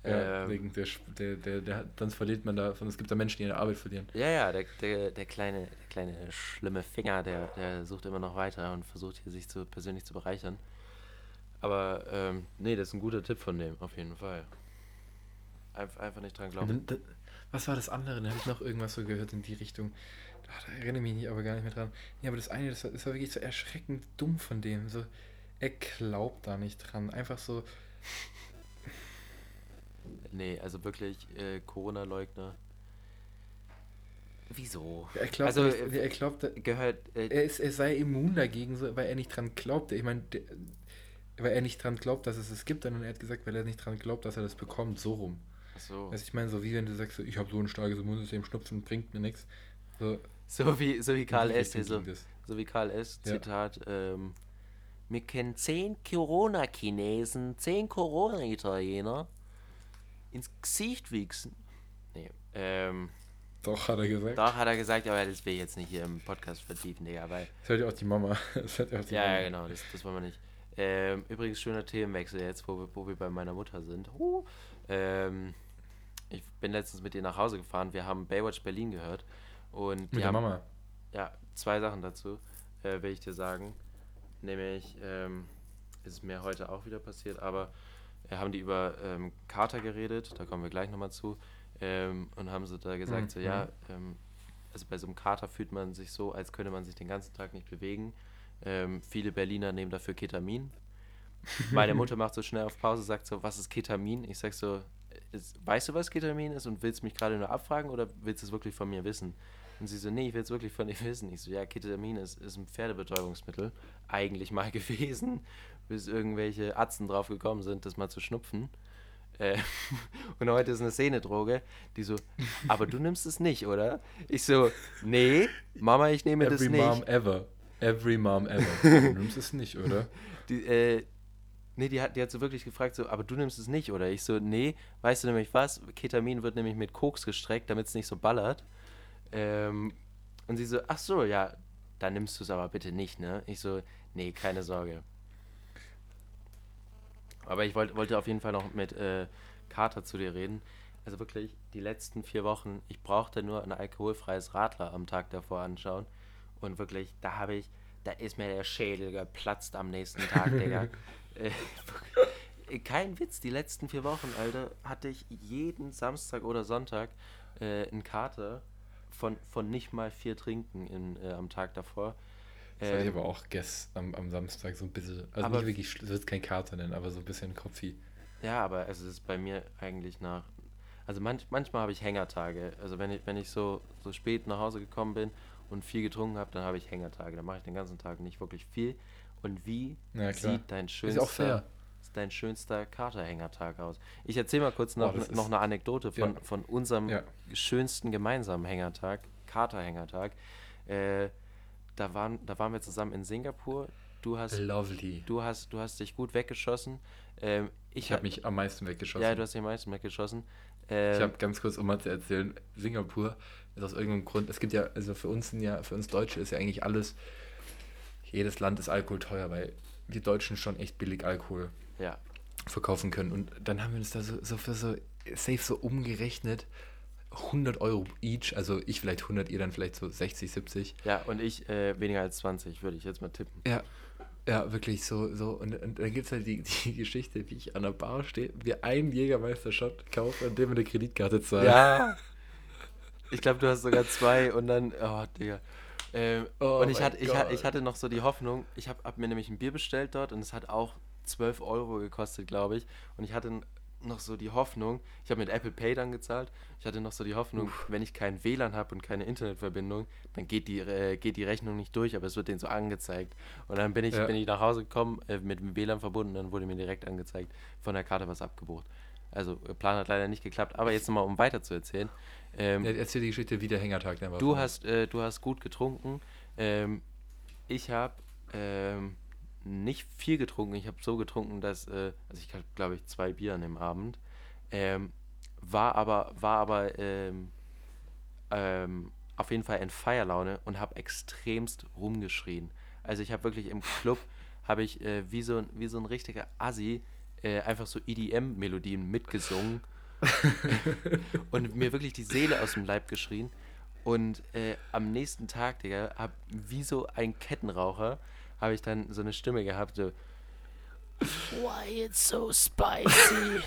Ja, Ähm, wegen der, der, der, der, dann verliert man davon, es gibt da Menschen, die ihre Arbeit verlieren. Ja, ja, der, der, der, kleine, der kleine schlimme Finger, der, der sucht immer noch weiter und versucht hier sich zu, persönlich zu bereichern. Aber ähm, nee, das ist ein guter Tipp von dem, auf jeden Fall. Einf einfach nicht dran glauben. was war das andere? Da habe ich noch irgendwas so gehört in die Richtung. Ach, da erinnere ich mich aber gar nicht mehr dran. Nee, aber das eine, das war, das war wirklich so erschreckend dumm von dem. So, er glaubt da nicht dran. Einfach so, Nee, also wirklich äh, Corona-Leugner. Wieso? er glaubt, Also, nicht, äh, er glaubt, da- Gehört. Äh, er, ist, er sei immun dagegen, so, weil er nicht dran glaubt. Ich meine, der- weil er nicht dran glaubt, dass es es gibt, sondern er hat gesagt, weil er nicht dran glaubt, dass er das bekommt, so rum. so. Also ich meine, so wie wenn du sagst, so, ich habe so ein starkes Immunsystem, Schnupfen bringt mir nichts. So, So wie, so wie Karl S. So, so wie Karl S. Ja. Zitat, ähm, wir kennen zehn Corona-Chinesen, zehn Corona-Italiener ins Gesicht wichsen. Nee, ähm, Doch, hat er gesagt. doch hat er gesagt, aber das will ich jetzt nicht hier im Podcast vertiefen, Digga, weil, Das hört ja auch die Mama. Das hört ja auch die ja, Mama. ja, genau, das, das wollen wir nicht. Ähm, übrigens, schöner Themenwechsel jetzt, wo wir, wo wir bei meiner Mutter sind. Huh. Ähm, ich bin letztens mit ihr nach Hause gefahren, wir haben Baywatch Berlin gehört und die Mit der haben, Mama. Ja, zwei Sachen dazu äh, will ich dir sagen. Nämlich ähm, ist es mir heute auch wieder passiert, aber äh, haben die über ähm, Kater geredet, da kommen wir gleich nochmal zu. Ähm, und haben sie da gesagt, Mhm, so ja, ähm, also bei so einem Kater fühlt man sich so, als könnte man sich den ganzen Tag nicht bewegen. Ähm, viele Berliner nehmen dafür Ketamin. Meine Mutter macht so schnell auf Pause, sagt so, was ist Ketamin? Ich sag so, weißt du, was Ketamin ist und willst mich gerade nur abfragen oder willst du es wirklich von mir wissen? Und sie so, nee, ich will es wirklich von dir wissen. Ich so, ja, Ketamin ist, ist ein Pferdebetäubungsmittel, eigentlich mal gewesen, bis irgendwelche Atzen drauf gekommen sind, das mal zu schnupfen. Äh, und heute ist eine Szenedroge, die so, aber du nimmst es nicht, oder? Ich so, nee, Mama, ich nehme das Every nicht. mom ever. Every mom ever. Du nimmst es nicht, oder? Die, äh, nee, die hat, die hat so wirklich gefragt, so, aber du nimmst es nicht, oder? Ich so, nee, weißt du nämlich was? Ketamin wird nämlich mit Koks gestreckt, damit es nicht so ballert. Ähm, und sie so, ach so, ja, dann nimmst du es aber bitte nicht, ne? Ich so, nee, keine Sorge. Aber ich wollt, wollte auf jeden Fall noch mit äh, Kater zu dir reden. Also wirklich, die letzten vier Wochen, ich brauchte nur ein alkoholfreies Radler am Tag davor anschauen. Und wirklich, da habe ich, da ist mir der Schädel geplatzt am nächsten Tag, Digga. äh, kein Witz, die letzten vier Wochen, Alter, hatte ich jeden Samstag oder Sonntag äh, einen Kater. von, von nicht mal vier Trinken in, äh, am Tag davor. Das hatte ich Ähm, aber auch gestern am, am Samstag so ein bisschen, also Aber- nicht wirklich, schl- das wird kein Kater nennen, aber so ein bisschen Kopfi. Ja, aber es ist bei mir eigentlich nach. Also manch, manchmal habe ich Hängertage. Also wenn ich, wenn ich so, so spät nach Hause gekommen bin und viel getrunken habe, dann habe ich Hängertage. Dann mache ich den ganzen Tag nicht wirklich viel. Und wie Ja, sieht dein Ist schönster, auch fair. dein schönster Katerhängertag aus? Ich erzähle mal kurz noch, das noch eine Anekdote von, ja. von unserem Ja. schönsten gemeinsamen Hängertag, Katerhängertag. Äh, da, waren, da waren wir zusammen in Singapur. Du hast, Lovely. du hast, du hast dich gut weggeschossen. Ähm, ich Ich habe hab- mich am meisten weggeschossen. ja, du hast die meisten weggeschossen. Ähm, Ich habe ganz kurz, um mal zu erzählen, Singapur ist aus irgendeinem Grund, es gibt ja, also für uns sind ja, für uns Deutsche ist ja eigentlich alles, jedes Land ist Alkohol teuer, weil wir Deutschen schon echt billig Alkohol ja, verkaufen können. Und dann haben wir uns da so, so für so safe so umgerechnet, 100 Euro each, also ich vielleicht 100, ihr dann vielleicht so 60, 70. ja, und ich äh, weniger als 20, würde ich jetzt mal tippen. Ja, ja, wirklich so, so. Und, und dann gibt es halt die, die Geschichte, wie ich an der Bar stehe, wir einen Jägermeister-Shot kaufen und den mit der Kreditkarte zahlen. Ja. Ich glaube, du hast sogar zwei und dann, oh, Digga. Ähm, Oh und ich, hatte, ich, ich hatte noch so die Hoffnung, ich habe hab mir nämlich ein Bier bestellt dort und es hat auch 12 Euro gekostet, glaube ich. Und ich hatte noch so die Hoffnung, ich habe mit Apple Pay dann gezahlt, ich hatte noch so die Hoffnung, wenn ich kein WLAN habe und keine Internetverbindung, dann geht die, äh, geht die Rechnung nicht durch, aber es wird denen so angezeigt. Und dann bin ich, Ja. bin ich nach Hause gekommen, äh, mit dem WLAN verbunden, dann wurde mir direkt angezeigt, von der Karte was abgebucht. Also, äh, Plan hat leider nicht geklappt, aber jetzt nochmal, um weiter zu erzählen. Ähm, Ja, erzähl die Geschichte, wie der Hängertag dann war. Du hast, äh, du hast gut getrunken. Ähm, ich habe ähm, nicht viel getrunken. Ich habe so getrunken, dass, äh, also ich hatte, glaube ich, zwei Bier an dem Abend. Ähm, war aber, war aber ähm, ähm, auf jeden Fall in Feierlaune und habe extremst rumgeschrien. Also ich habe wirklich im Club, habe ich äh, wie, so, ein- wie so ein richtiger Assi äh, einfach so EDM-Melodien mitgesungen und mir wirklich die Seele aus dem Leib geschrien. Und äh, am nächsten Tag, Digga, hab, wie so ein Kettenraucher, habe ich dann so eine Stimme gehabt, so Why it's so spicy?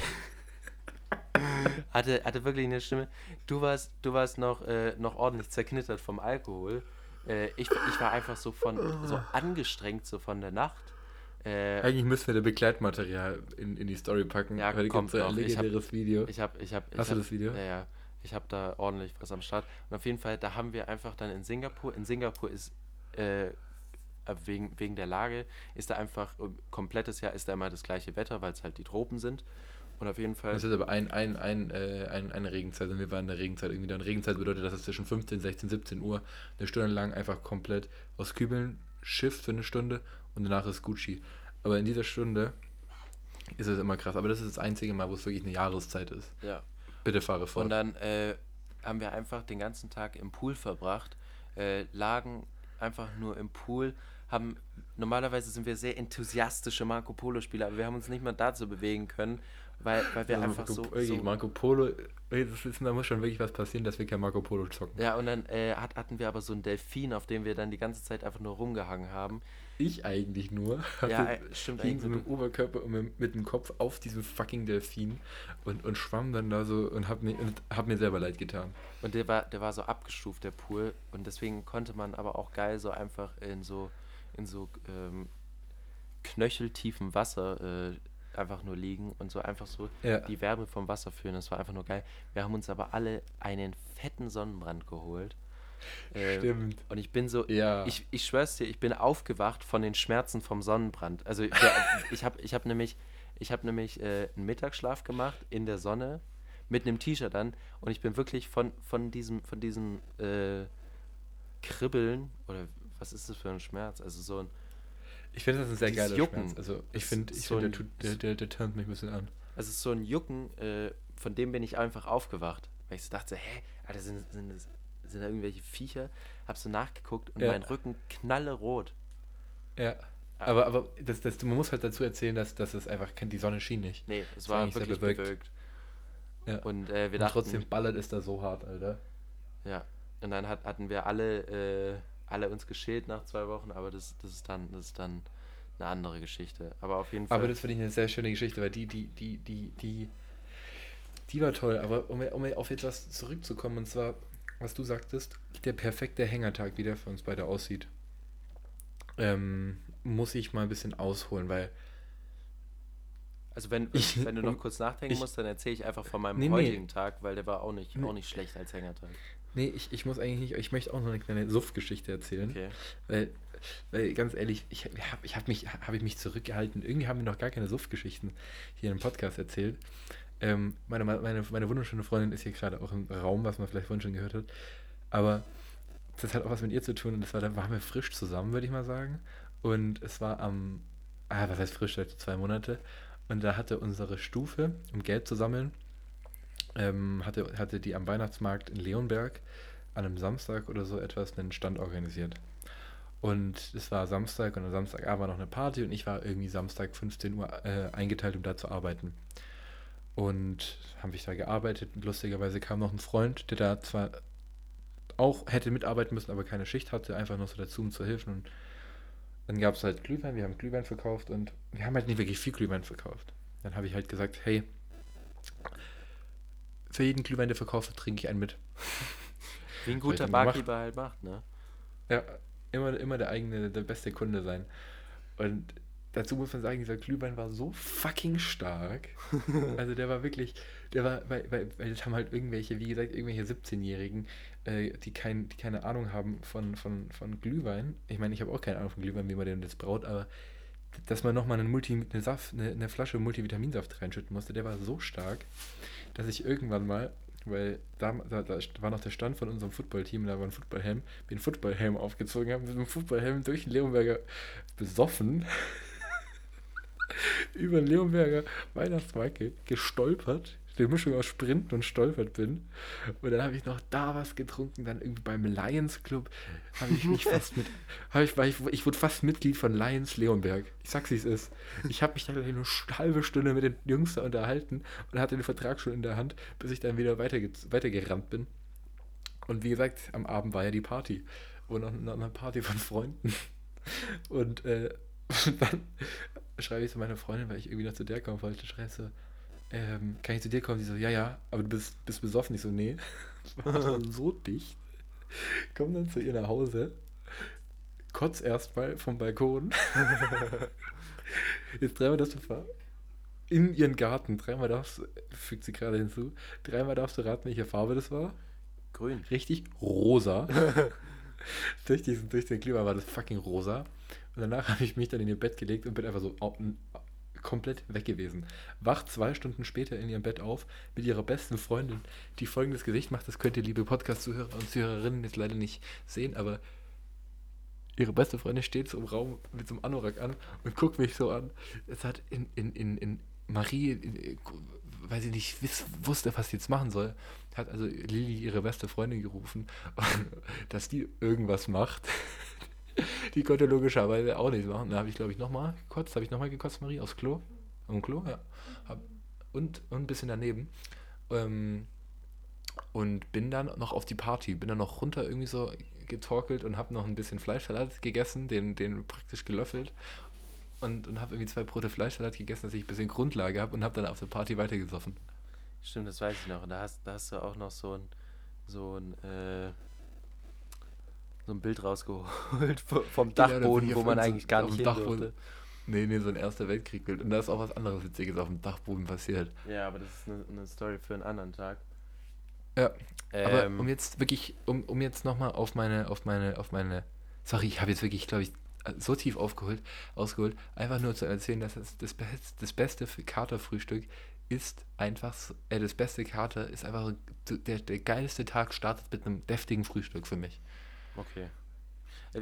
hatte, hatte wirklich eine Stimme. Du warst, du warst noch, äh, noch ordentlich zerknittert vom Alkohol. Äh, ich, ich war einfach so von so angestrengt so von der Nacht. Äh, Eigentlich müssen wir das Begleitmaterial in, in die Story packen. Ja, Heute kommt gibt's ein noch. Ich hab- legendäres Video. Ich habe, ich habe, Hast du das Video? Ja, ja. Ich habe da ordentlich was am Start. Und auf jeden Fall, da haben wir einfach dann in Singapur. In Singapur ist äh, wegen, wegen der Lage ist da einfach äh, komplettes Jahr ist da immer das gleiche Wetter, weil es halt die Tropen sind. Und auf jeden Fall. Das ist aber ein, ein, ein, äh, ein, eine Regenzeit und wir waren in der Regenzeit irgendwie dann. Regenzeit bedeutet, dass es zwischen 15, 16, 17 Uhr eine Stunde lang einfach komplett aus Kübeln schifft für eine Stunde und danach ist Gucci. Aber in dieser Stunde ist es immer krass. Aber das ist das einzige Mal, wo es wirklich eine Jahreszeit ist. ja. Bitte fahre fort. Und dann äh, haben wir einfach den ganzen Tag im Pool verbracht, äh, lagen einfach nur im Pool, haben normalerweise sind wir sehr enthusiastische Marco Polo Spieler, aber wir haben uns nicht mal dazu bewegen können, weil, weil wir Also einfach so, Marco, ey, so Marco Polo, das ist, da muss schon wirklich was passieren, dass wir kein Marco Polo zocken. ja und dann äh, hat, hatten wir aber so einen Delfin, auf dem wir dann die ganze Zeit einfach nur rumgehangen haben. Ich eigentlich nur. Ja, Hatte- äh, stimmt hing so mit dem Oberkörper und mit, mit dem Kopf auf diesem fucking Delfin und, und schwamm dann da so und hab mir, und hab mir selber leid getan. Und der war, der war so abgestuft, der Pool. Und deswegen konnte man aber auch geil so einfach in so, in so ähm, knöcheltiefem Wasser äh, einfach nur liegen und so einfach so Ja. die Wärme vom Wasser fühlen. Das war einfach nur geil. Wir haben uns aber alle einen fetten Sonnenbrand geholt. Ähm, Stimmt. Und ich bin so, Ja. ich, ich schwör's dir, ich bin aufgewacht von den Schmerzen vom Sonnenbrand. Also wir, ich habe ich hab nämlich, ich hab nämlich äh, einen Mittagsschlaf gemacht in der Sonne mit einem T-Shirt an und ich bin wirklich von, von diesem, von diesem äh, Kribbeln oder was ist das für ein Schmerz? Also so ein, Ich finde, das ist ein sehr geiler Jucken Schmerz. Also ich ist finde, ich so find, der, tut- der, der, der turnt mich ein bisschen an. also so ein Jucken, äh, von dem bin ich einfach aufgewacht. Weil ich so dachte, hä, Alter, sind, sind, das- sind da irgendwelche Viecher? Hab so nachgeguckt und Ja. mein Rücken knallerot. Ja. Aber, aber das, das, man muss halt dazu erzählen, dass, dass es einfach, die Sonne schien nicht. Nee, es war sehr wirklich bewölkt. bewölkt. Ja. Und äh, wir Und dachten, trotzdem ballert es da so hart, Alter. ja. Und dann hat, hatten wir alle, äh, alle uns geschält nach zwei Wochen, aber das, das ist dann, das ist dann eine andere Geschichte. Aber auf jeden Fall. Aber das finde ich eine sehr schöne Geschichte, weil die, die, die, die, die, die war toll. Aber um, um auf etwas zurückzukommen, und zwar, was du sagtest, der perfekte Hängertag, wie der für uns beide aussieht, ähm, muss ich mal ein bisschen ausholen, weil. Also wenn, ich, wenn du noch kurz nachdenken ich, musst, dann erzähle ich einfach von meinem nee, heutigen nee. Tag, weil der war auch nicht, nee. auch nicht schlecht als Hängertag. Nee, ich, ich muss eigentlich nicht, ich möchte auch noch eine kleine Suff-Geschichte erzählen. Okay. Weil, weil ganz ehrlich, ich habe ich hab mich, hab ich mich zurückgehalten. Irgendwie haben wir noch gar keine Suff-Geschichten hier im Podcast erzählt. Ähm, meine, meine, meine wunderschöne Freundin ist hier gerade auch im Raum, was man vielleicht vorhin schon gehört hat. Aber das hat auch was mit ihr zu tun und das war, da waren wir frisch zusammen, würde ich mal sagen. Und es war am, ah, was heißt frisch, seit zwei Monate. Und da hatte unsere Stufe, um Geld zu sammeln, ähm, hatte, hatte die am Weihnachtsmarkt in Leonberg an einem Samstag oder so etwas einen Stand organisiert. Und es war Samstag und am Samstagabend war noch eine Party und ich war irgendwie Samstag 15 Uhr äh, eingeteilt, um da zu arbeiten. Und haben wir da gearbeitet. Und lustigerweise kam noch ein Freund, der da zwar auch hätte mitarbeiten müssen, aber keine Schicht hatte, einfach nur so dazu, um zu helfen. Und dann gab es halt Glühwein, wir haben Glühwein verkauft und wir haben halt nicht wirklich viel Glühwein verkauft. Dann habe ich halt gesagt, hey, für jeden Glühwein, der verkauft wird, trinke ich einen mit. Wie ein guter Barkeeper halt macht, ne? Ja, immer, immer der eigene, der beste Kunde sein. Und dazu muss man sagen, dieser Glühwein war so fucking stark. also der war wirklich, der war, weil, weil, weil das haben halt irgendwelche, wie gesagt, irgendwelche 17-Jährigen, äh, die, kein, die keine Ahnung haben von, von, von Glühwein. Ich meine, ich habe auch keine Ahnung von Glühwein, wie man den jetzt braut, aber dass man nochmal einen Multi, eine, Saft, eine, eine Flasche Multivitaminsaft reinschütten musste, der war so stark, dass ich irgendwann mal, weil da, da, da war noch der Stand von unserem Footballteam, da war ein Footballhelm, den Footballhelm aufgezogen habe, mit dem Footballhelm durch den Leonberger besoffen über Leonberger Weihnachtsmarkt gestolpert die Mischung aus Sprinten und Stolpert bin. Und dann habe ich noch da was getrunken, dann irgendwie beim Lions Club habe ich mich fast mit, ich, ich, ich wurde fast Mitglied von Lions Leonberg. Ich sag's wie es ist. Ich habe mich da eine halbe Stunde mit den Jungs da unterhalten und hatte den Vertrag schon in der Hand, bis ich dann wieder weiter, weitergerannt bin. Und wie gesagt, am Abend war ja die Party. Und noch, noch eine Party von Freunden. Und äh, dann schreibe ich zu meiner Freundin, weil ich irgendwie noch zu der kommen wollte, schreibe so, ähm, kann ich zu dir kommen? Sie so, ja, ja, aber du bist, bist besoffen. Ich so, nee. War so dicht. Komm dann zu ihr nach Hause. Kotz erstmal vom Balkon. Jetzt dreimal das du in ihren Garten. Dreimal darfst du, fügt sie gerade hinzu, dreimal darfst du raten, welche Farbe das war. Grün. Richtig rosa. durch, diesen, durch den Klima war das fucking rosa. Und danach habe ich mich dann in ihr Bett gelegt und bin einfach so komplett weg gewesen. Wacht zwei Stunden später in ihrem Bett auf mit ihrer besten Freundin, die folgendes Gesicht macht. Das könnt ihr, liebe Podcast-Zuhörer und Zuhörerinnen, jetzt leider nicht sehen, aber ihre beste Freundin steht so im Raum mit so einem Anorak an und guckt mich so an. Es hat in, in, in, in Marie, in, weil sie nicht wiss, wusste, was sie jetzt machen soll, hat also Lili ihre beste Freundin gerufen, dass die irgendwas macht. Die konnte logischerweise auch nichts machen. Da habe ich, glaube ich, nochmal gekotzt. Habe ich nochmal gekotzt, Marie, aufs Klo? Am Klo, ja. Hab, und, und ein bisschen daneben. Ähm, und bin dann noch auf die Party. Bin dann noch runter irgendwie so getorkelt und habe noch ein bisschen Fleischsalat gegessen, den, den praktisch gelöffelt. Und, und habe irgendwie zwei Brote Fleischsalat gegessen, dass ich ein bisschen Grundlage habe und habe dann auf der Party weitergesoffen. Stimmt, das weiß ich noch. Und da hast, da hast du auch noch so ein, so ein, äh, so ein Bild rausgeholt vom Dachboden, ja, wo man eigentlich gar nicht hin durfte. Nee, nee, so ein Erster Weltkrieg-Bild. Und da ist auch was anderes Witziges auf dem Dachboden passiert. Ja, aber das ist eine, eine Story für einen anderen Tag. Ja, ähm, aber um jetzt wirklich, um, um jetzt nochmal auf meine, auf meine, auf meine, sorry, ich habe jetzt wirklich, glaube ich, so tief aufgeholt, ausgeholt, einfach nur zu erzählen, dass das, das, das beste Katerfrühstück ist einfach, äh, das beste Kater ist einfach, der, der geilste Tag startet mit einem deftigen Frühstück für mich. Okay.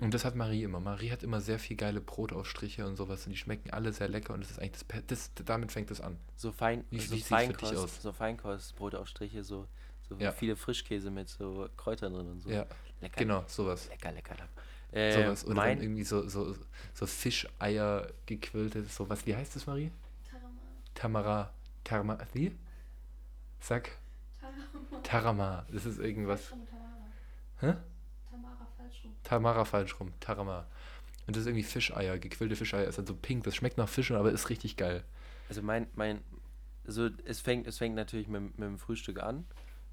Und das hat Marie immer. Marie hat immer sehr viel geile Brotaufstriche und sowas und die schmecken alle sehr lecker und das ist eigentlich das, das damit fängt es an. So fein, wie, so wie Feinkost, aus? so Feinkost Brotaufstriche, so so ja. viele Frischkäse mit so Kräutern drin und so. Ja. Lecker. Genau, sowas. Lecker, lecker. Äh, sowas oder dann irgendwie so so so Fischeier gequillte, sowas. Wie heißt das, Marie? Tamara. Tamara. Tarma wie? Sag. Tarama. Tarama. Das ist irgendwas. Hä? Tamara falsch rum. Tarama. Und das ist irgendwie Fischeier, gequillte Fischeier. Ist halt so pink, das schmeckt nach Fischen, aber ist richtig geil. Also mein, mein, also es fängt, es fängt natürlich mit, mit dem Frühstück an.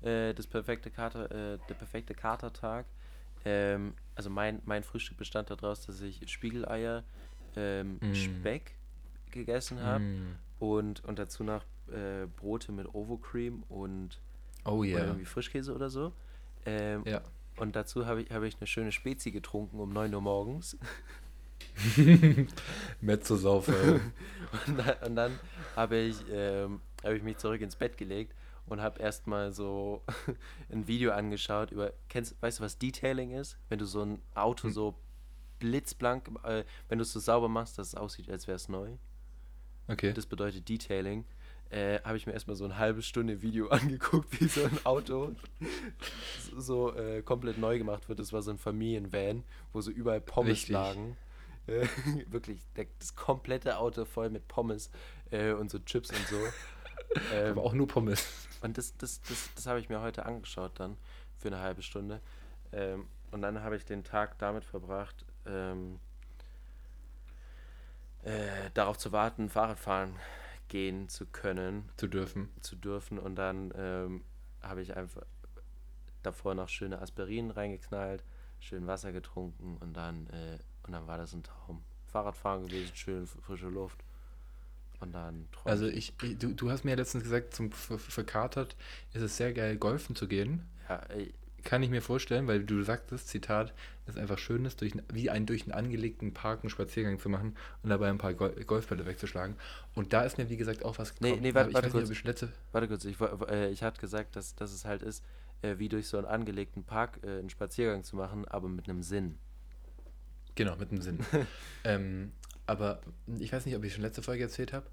äh, das perfekte Kater, äh, der perfekte Katertag. Ähm, also mein, mein Frühstück bestand daraus, dass ich Spiegeleier, ähm, Mm. Speck gegessen habe Mm. und, und dazu noch äh, Brote mit Ovo-Cream und Oh oder ja. irgendwie Frischkäse oder so. Ähm, Ja. Und dazu habe ich, habe ich eine schöne Spezi getrunken um 9 Uhr morgens. Metzosaufer. Und dann, und dann habe ich, ähm, habe ich mich zurück ins Bett gelegt und habe erstmal so ein Video angeschaut über, kennst, weißt du, was Detailing ist? Wenn du so ein Auto Hm. so blitzblank, äh, wenn du es so sauber machst, dass es aussieht, als wäre es neu. Okay. Das bedeutet Detailing. Äh, habe ich mir erstmal so eine halbe Stunde Video angeguckt, wie so ein Auto so, äh, komplett neu gemacht wird. Das war so ein Familienvan, wo so überall Pommes Richtig. lagen. Äh, wirklich, der, das komplette Auto voll mit Pommes äh, und so Chips und so. Ähm, Aber auch nur Pommes. und das, das, das, das habe ich mir heute angeschaut dann für eine halbe Stunde. Ähm, und dann habe ich den Tag damit verbracht, ähm, äh, darauf zu warten, Fahrradfahren gehen zu können, Zu dürfen. zu dürfen. Und dann ähm, habe ich einfach davor noch schöne Aspirin reingeknallt, schön Wasser getrunken und dann, äh, und dann war das ein Traum. Fahrradfahren gewesen, schön frische Luft. Und dann träum Also ich, ich du, du hast mir letztens gesagt, zum ver- verkatert ist es sehr geil, golfen zu gehen. ja, ey, Kann ich mir vorstellen, weil du sagtest, Zitat, es ist einfach schön ist, durch, wie einen durch einen angelegten Park einen Spaziergang zu machen und dabei ein paar Gol Golfbälle wegzuschlagen. Und da ist mir, wie gesagt, auch was Nee, gekommen. nee, warte- ich warte nicht, ob kurz. ich letzte, Warte kurz, ich, äh, ich hatte gesagt, dass, dass es halt ist, äh, wie durch so einen angelegten Park äh, einen Spaziergang zu machen, aber mit einem Sinn. Genau, mit dem Sinn. ähm, aber ich weiß nicht, ob ich schon letzte Folge erzählt habe,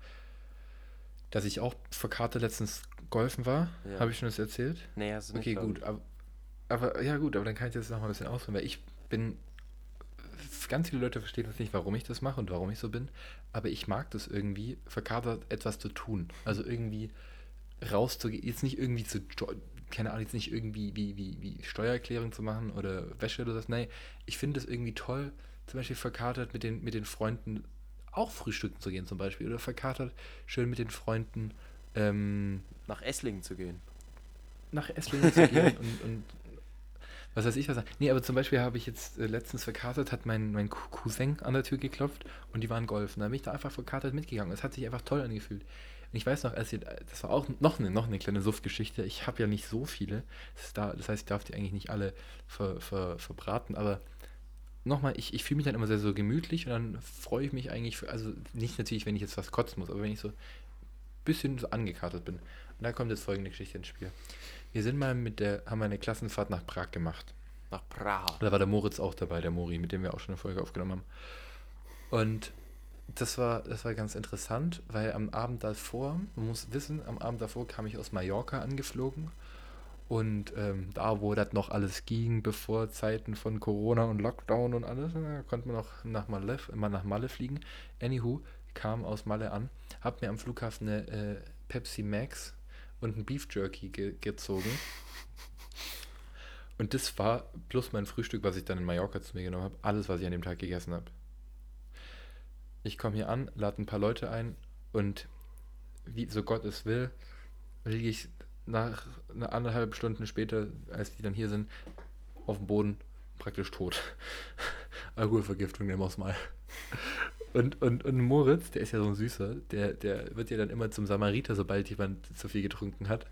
dass ich auch verkatert letztens golfen war. Ja. Habe ich schon das erzählt? Nee, hast du nicht. Okay, gut. Aber, aber ja, gut, aber dann kann ich das nochmal ein bisschen ausführen, weil ich bin. Ganz viele Leute verstehen das nicht, warum ich das mache und warum ich so bin. Aber ich mag das irgendwie, verkatert etwas zu tun. Also irgendwie rauszugehen, jetzt nicht irgendwie zu, keine Ahnung, jetzt nicht irgendwie wie, wie, wie Steuererklärung zu machen oder Wäsche oder das. Nein, ich finde es irgendwie toll, zum Beispiel verkatert mit den, mit den Freunden auch frühstücken zu gehen zum Beispiel. Oder verkatert schön mit den Freunden ähm, Nach Esslingen zu gehen. nach Esslingen zu gehen und, und was weiß ich was. Nee, aber zum Beispiel habe ich jetzt äh, letztens verkartet, hat mein, mein Cou- Cousin an der Tür geklopft und die waren golfen. Da bin ich da einfach verkartet mitgegangen. Es hat sich einfach toll angefühlt. Und ich weiß noch, als ich, das war auch noch eine, noch eine kleine Suftgeschichte. Ich habe ja nicht so viele. Das, da, das heißt, ich darf die eigentlich nicht alle ver, ver, verbraten. Aber nochmal, ich, ich fühle mich dann immer sehr so gemütlich und dann freue ich mich eigentlich, für, also nicht natürlich, wenn ich jetzt was kotzen muss, aber wenn ich so ein bisschen so angekartet bin. Und da kommt jetzt folgende Geschichte ins Spiel. Wir sind mal mit der, haben wir eine Klassenfahrt nach Prag gemacht. Nach Praha. Da war der Moritz auch dabei, der Mori, mit dem wir auch schon eine Folge aufgenommen haben. Und das war, das war ganz interessant, weil am Abend davor, man muss wissen, am Abend davor kam ich aus Mallorca angeflogen. Und ähm, da, wo das noch alles ging, bevor Zeiten von Corona und Lockdown und alles, da konnte man noch nach Malle, immer nach Malle fliegen. Anywho, kam aus Malle an, hab mir am Flughafen eine äh, Pepsi Max und ein Beef Jerky ge gezogen. Und das war plus mein Frühstück, was ich dann in Mallorca zu mir genommen habe, alles, was ich an dem Tag gegessen habe. Ich komme hier an, lade ein paar Leute ein und wie so Gott es will, liege ich nach einer anderthalb Stunden später, als die dann hier sind, auf dem Boden praktisch tot. Alkoholvergiftung, nehmen wir es mal. Und, und, und Moritz, der ist ja so ein Süßer, der, der wird ja dann immer zum Samariter, sobald jemand zu viel getrunken hat.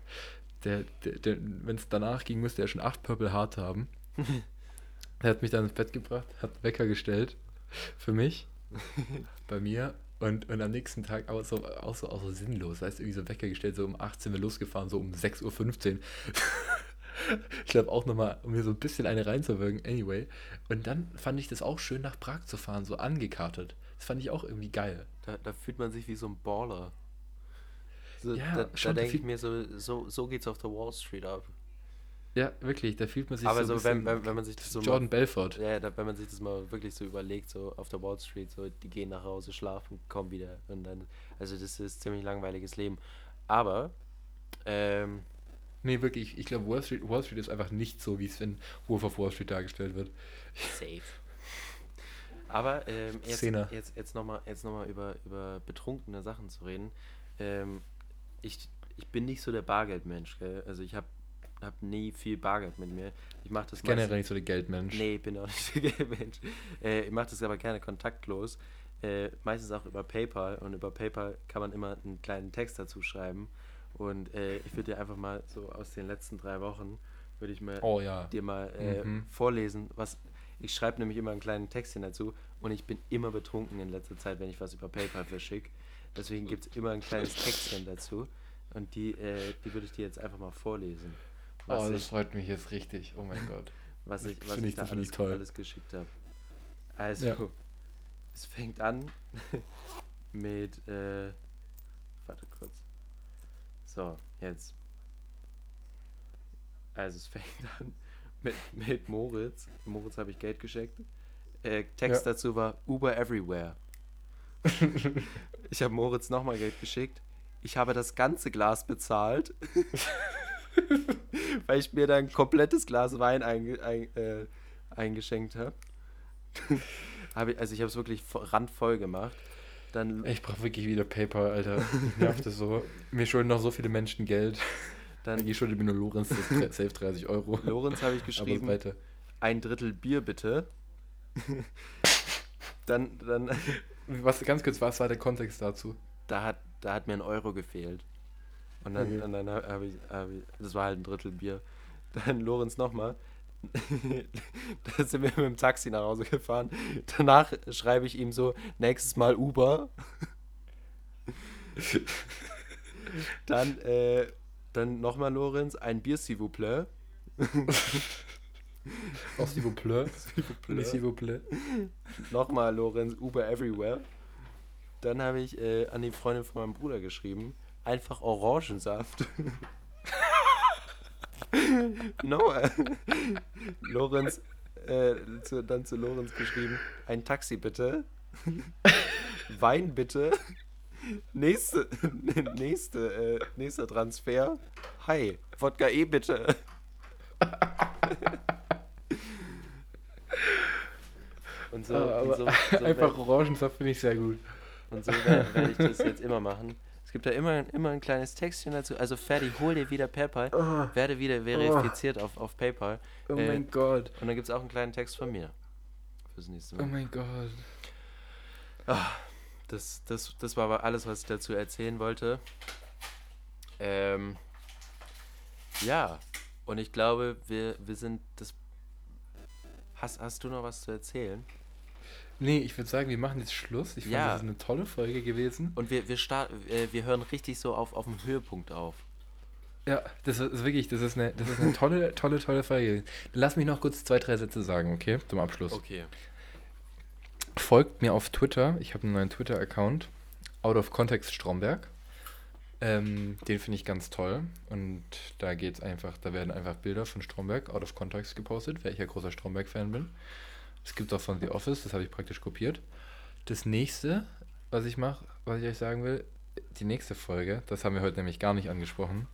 Der, der, der, Wenn es danach ging, müsste er schon acht Purple Heart haben. er hat mich dann ins Bett gebracht, hat einen Wecker gestellt für mich, bei mir. Und, und am nächsten Tag auch so, auch so, auch so sinnlos. Heißt irgendwie so Wecker gestellt, so um 18 Uhr losgefahren, so um 6.15 Uhr. ich glaube auch nochmal, um mir so ein bisschen eine reinzuwirken. Anyway. Und dann fand ich das auch schön, nach Prag zu fahren, so angekartet. Fand ich auch irgendwie geil. Da, da fühlt man sich wie so ein Baller. So, Ja, da da denke ich mir so, so, so geht's auf der Wall Street ab. Ja, wirklich, da fühlt man sich Aber so, so, ein wenn, wenn, wenn man sich das so Jordan Belfort. mal, ja, da, wenn man sich das mal wirklich so überlegt, so auf der Wall Street, so die gehen nach Hause, schlafen, kommen wieder und dann, also das ist ziemlich langweiliges Leben. Aber, ähm, Nee, wirklich, ich glaube, Wall Street, Wall Street ist einfach nicht so, wie es in Wolf of Wall Street dargestellt wird. safe. Aber ähm, jetzt, Szene. jetzt, jetzt nochmal jetzt noch mal über, über betrunkene Sachen zu reden. Ähm, ich, ich bin nicht so der Bargeldmensch, gell? Also ich habe habe nie viel Bargeld mit mir. Ich mache das Generell meistens- nicht so der Geldmensch. Nee, ich bin auch nicht der Geldmensch. Äh, ich mache das aber gerne kontaktlos. Äh, meistens auch über PayPal. Und über PayPal kann man immer einen kleinen Text dazu schreiben. Und äh, ich würde dir einfach mal so aus den letzten drei Wochen, würde ich mal Oh ja. dir mal äh, Mhm. vorlesen, was ich schreibe nämlich immer einen kleinen Textchen dazu und ich bin immer betrunken in letzter Zeit, wenn ich was über PayPal verschicke. Deswegen gibt es immer ein kleines Textchen dazu und die, äh, die würde ich dir jetzt einfach mal vorlesen. Oh, das ich, freut mich jetzt richtig. Oh mein Gott. was ich, was ich ich- da alles, ich toll. alles geschickt habe. Also, Ja. es fängt an mit, äh, warte kurz. So, jetzt. Also es fängt an mit, mit Moritz. Moritz habe ich Geld geschickt. Äh, Text Ja. dazu war Uber Everywhere. ich habe Moritz nochmal Geld geschickt. Ich habe das ganze Glas bezahlt, weil ich mir dann ein komplettes Glas Wein einge, ein, äh, eingeschenkt habe. hab ich, also ich habe es wirklich vo- randvoll gemacht. Dann Ich brauche wirklich wieder PayPal, Alter. Mich nervt das so. Mir schulden noch so viele Menschen Geld. Dann Ich schulde mir nur Lorenz das safe 30 Euro. Lorenz habe ich geschrieben, weiter. ein Drittel Bier bitte. dann, dann, Was, ganz kurz, was war der Kontext dazu? da hat, da hat mir ein Euro gefehlt. Und dann, Okay. dann habe ich, hab ich, das war halt ein Drittel Bier. Dann Lorenz nochmal. da sind wir mit dem Taxi nach Hause gefahren. Danach schreibe ich ihm so, nächstes Mal Uber. dann, äh, dann nochmal Lorenz, ein Bier, s'il vous plaît. Auch s'il vous plaît. Nicht s'il vous plaît. Nochmal Lorenz, Uber Everywhere. Dann habe ich äh, an die Freundin von meinem Bruder geschrieben, einfach Orangensaft. no, äh, Lorenz, äh, zu, dann zu Lorenz geschrieben, ein Taxi bitte, Wein bitte, nächste, nächste, äh, nächster Transfer, hi, Wodka E bitte. Und so, aber und so, so einfach werd- Orangensaft finde ich sehr gut. und so werde werd ich das jetzt immer machen. Es gibt da immer, immer ein kleines Textchen dazu. Also fertig, hol dir wieder PayPal, werde wieder verifiziert auf, auf PayPal. Oh Äh, mein Gott. Und dann gibt es auch einen kleinen Text von mir. Fürs nächste Oh Mal. mein Gott. Das, das, das war aber alles, was ich dazu erzählen wollte. Ähm, ja, und ich glaube, wir, wir sind das. Hast, hast du noch was zu erzählen? Nee, ich würde sagen, wir machen jetzt Schluss. Ich fand, Ja. das ist eine tolle Folge gewesen. Und wir, wir, start, äh, wir hören richtig so auf, auf dem Höhepunkt auf. Ja, das ist wirklich, das ist eine, das ist eine tolle, tolle, tolle Folge. gewesen. Lass mich noch kurz zwei, drei Sätze sagen, okay? Zum Abschluss. Okay. Folgt mir auf Twitter. Ich habe einen neuen Twitter-Account. Out of Context Stromberg. Ähm, den finde ich ganz toll. Und da geht's einfach, da werden einfach Bilder von Stromberg out of context gepostet, weil ich ja großer Stromberg-Fan bin. Es gibt auch von The Office, das habe ich praktisch kopiert. Das nächste, was ich mache, was ich euch sagen will, die nächste Folge, das haben wir heute nämlich gar nicht angesprochen.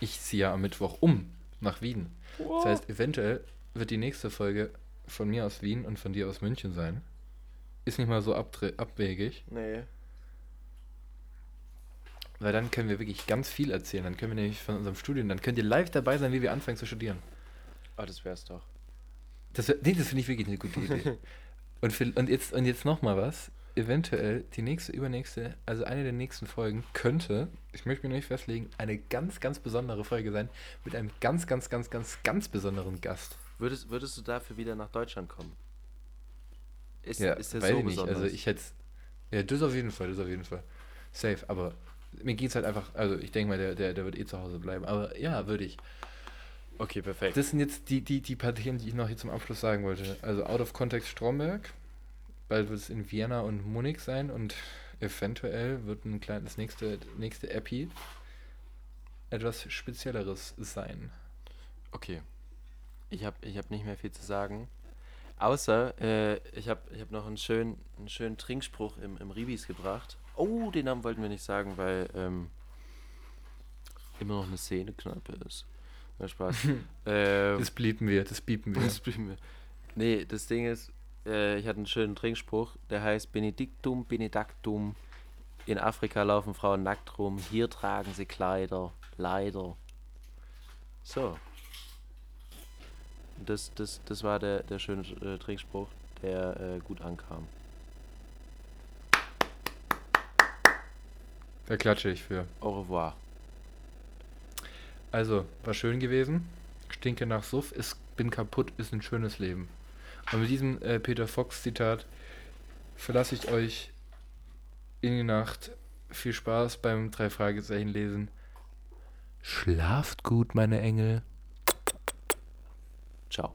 Ich ziehe ja am Mittwoch um nach Wien. Das heißt, eventuell wird die nächste Folge von mir aus Wien und von dir aus München sein. Ist nicht mal so abwegig, Nee. weil dann können wir wirklich ganz viel erzählen. Dann können wir nämlich von unserem Studium, dann könnt ihr live dabei sein, wie wir anfangen zu studieren. Ah, das wär's doch. Das, nee, das finde ich wirklich eine gute Idee. und, für, und jetzt, und jetzt nochmal was. Eventuell die nächste, übernächste, also eine der nächsten Folgen könnte, ich möchte mich noch nicht festlegen, eine ganz, ganz besondere Folge sein mit einem ganz, ganz, ganz, ganz, ganz besonderen Gast. Würdest, würdest du dafür wieder nach Deutschland kommen? Ist, ja, ist der weiß so ich nicht. besonders? Also ich hätte Ja, das auf jeden Fall, das auf jeden Fall. Safe, aber mir geht es halt einfach, also ich denke mal, der, der, der wird eh zu Hause bleiben. Aber ja, würde ich. Okay, perfekt. Das sind jetzt die, die, die paar Themen, die ich noch hier zum Abschluss sagen wollte. Also Out of Context Stromberg. Bald wird es in Vienna und Munich sein und eventuell wird ein kleines nächste, nächste Epi etwas Spezielleres sein. Okay. Ich habe ich hab nicht mehr viel zu sagen. Außer, äh, ich habe ich hab noch einen schönen, einen schönen Trinkspruch im, im Ribis gebracht. Oh, den Namen wollten wir nicht sagen, weil ähm, immer noch eine Szenekneipe ist. Na, Spaß. ähm, Das blieben wir, das biepen wir. das blieben wir. Nee, das Ding ist, äh, ich hatte einen schönen Trinkspruch, der heißt Benediktum, Benedaktum. In Afrika laufen Frauen nackt rum, hier tragen sie Kleider, leider. So, das, das, das war der, der schöne äh, Trinkspruch, der äh, gut ankam. Da klatsche ich für. Au revoir. Also, war schön gewesen. Stinke nach Suff, ist, bin kaputt, ist ein schönes Leben. Und mit diesem äh, Peter Fox Zitat verlasse ich euch in die Nacht. Viel Spaß beim drei Fragezeichen lesen. Schlaft gut, meine Engel. Ciao.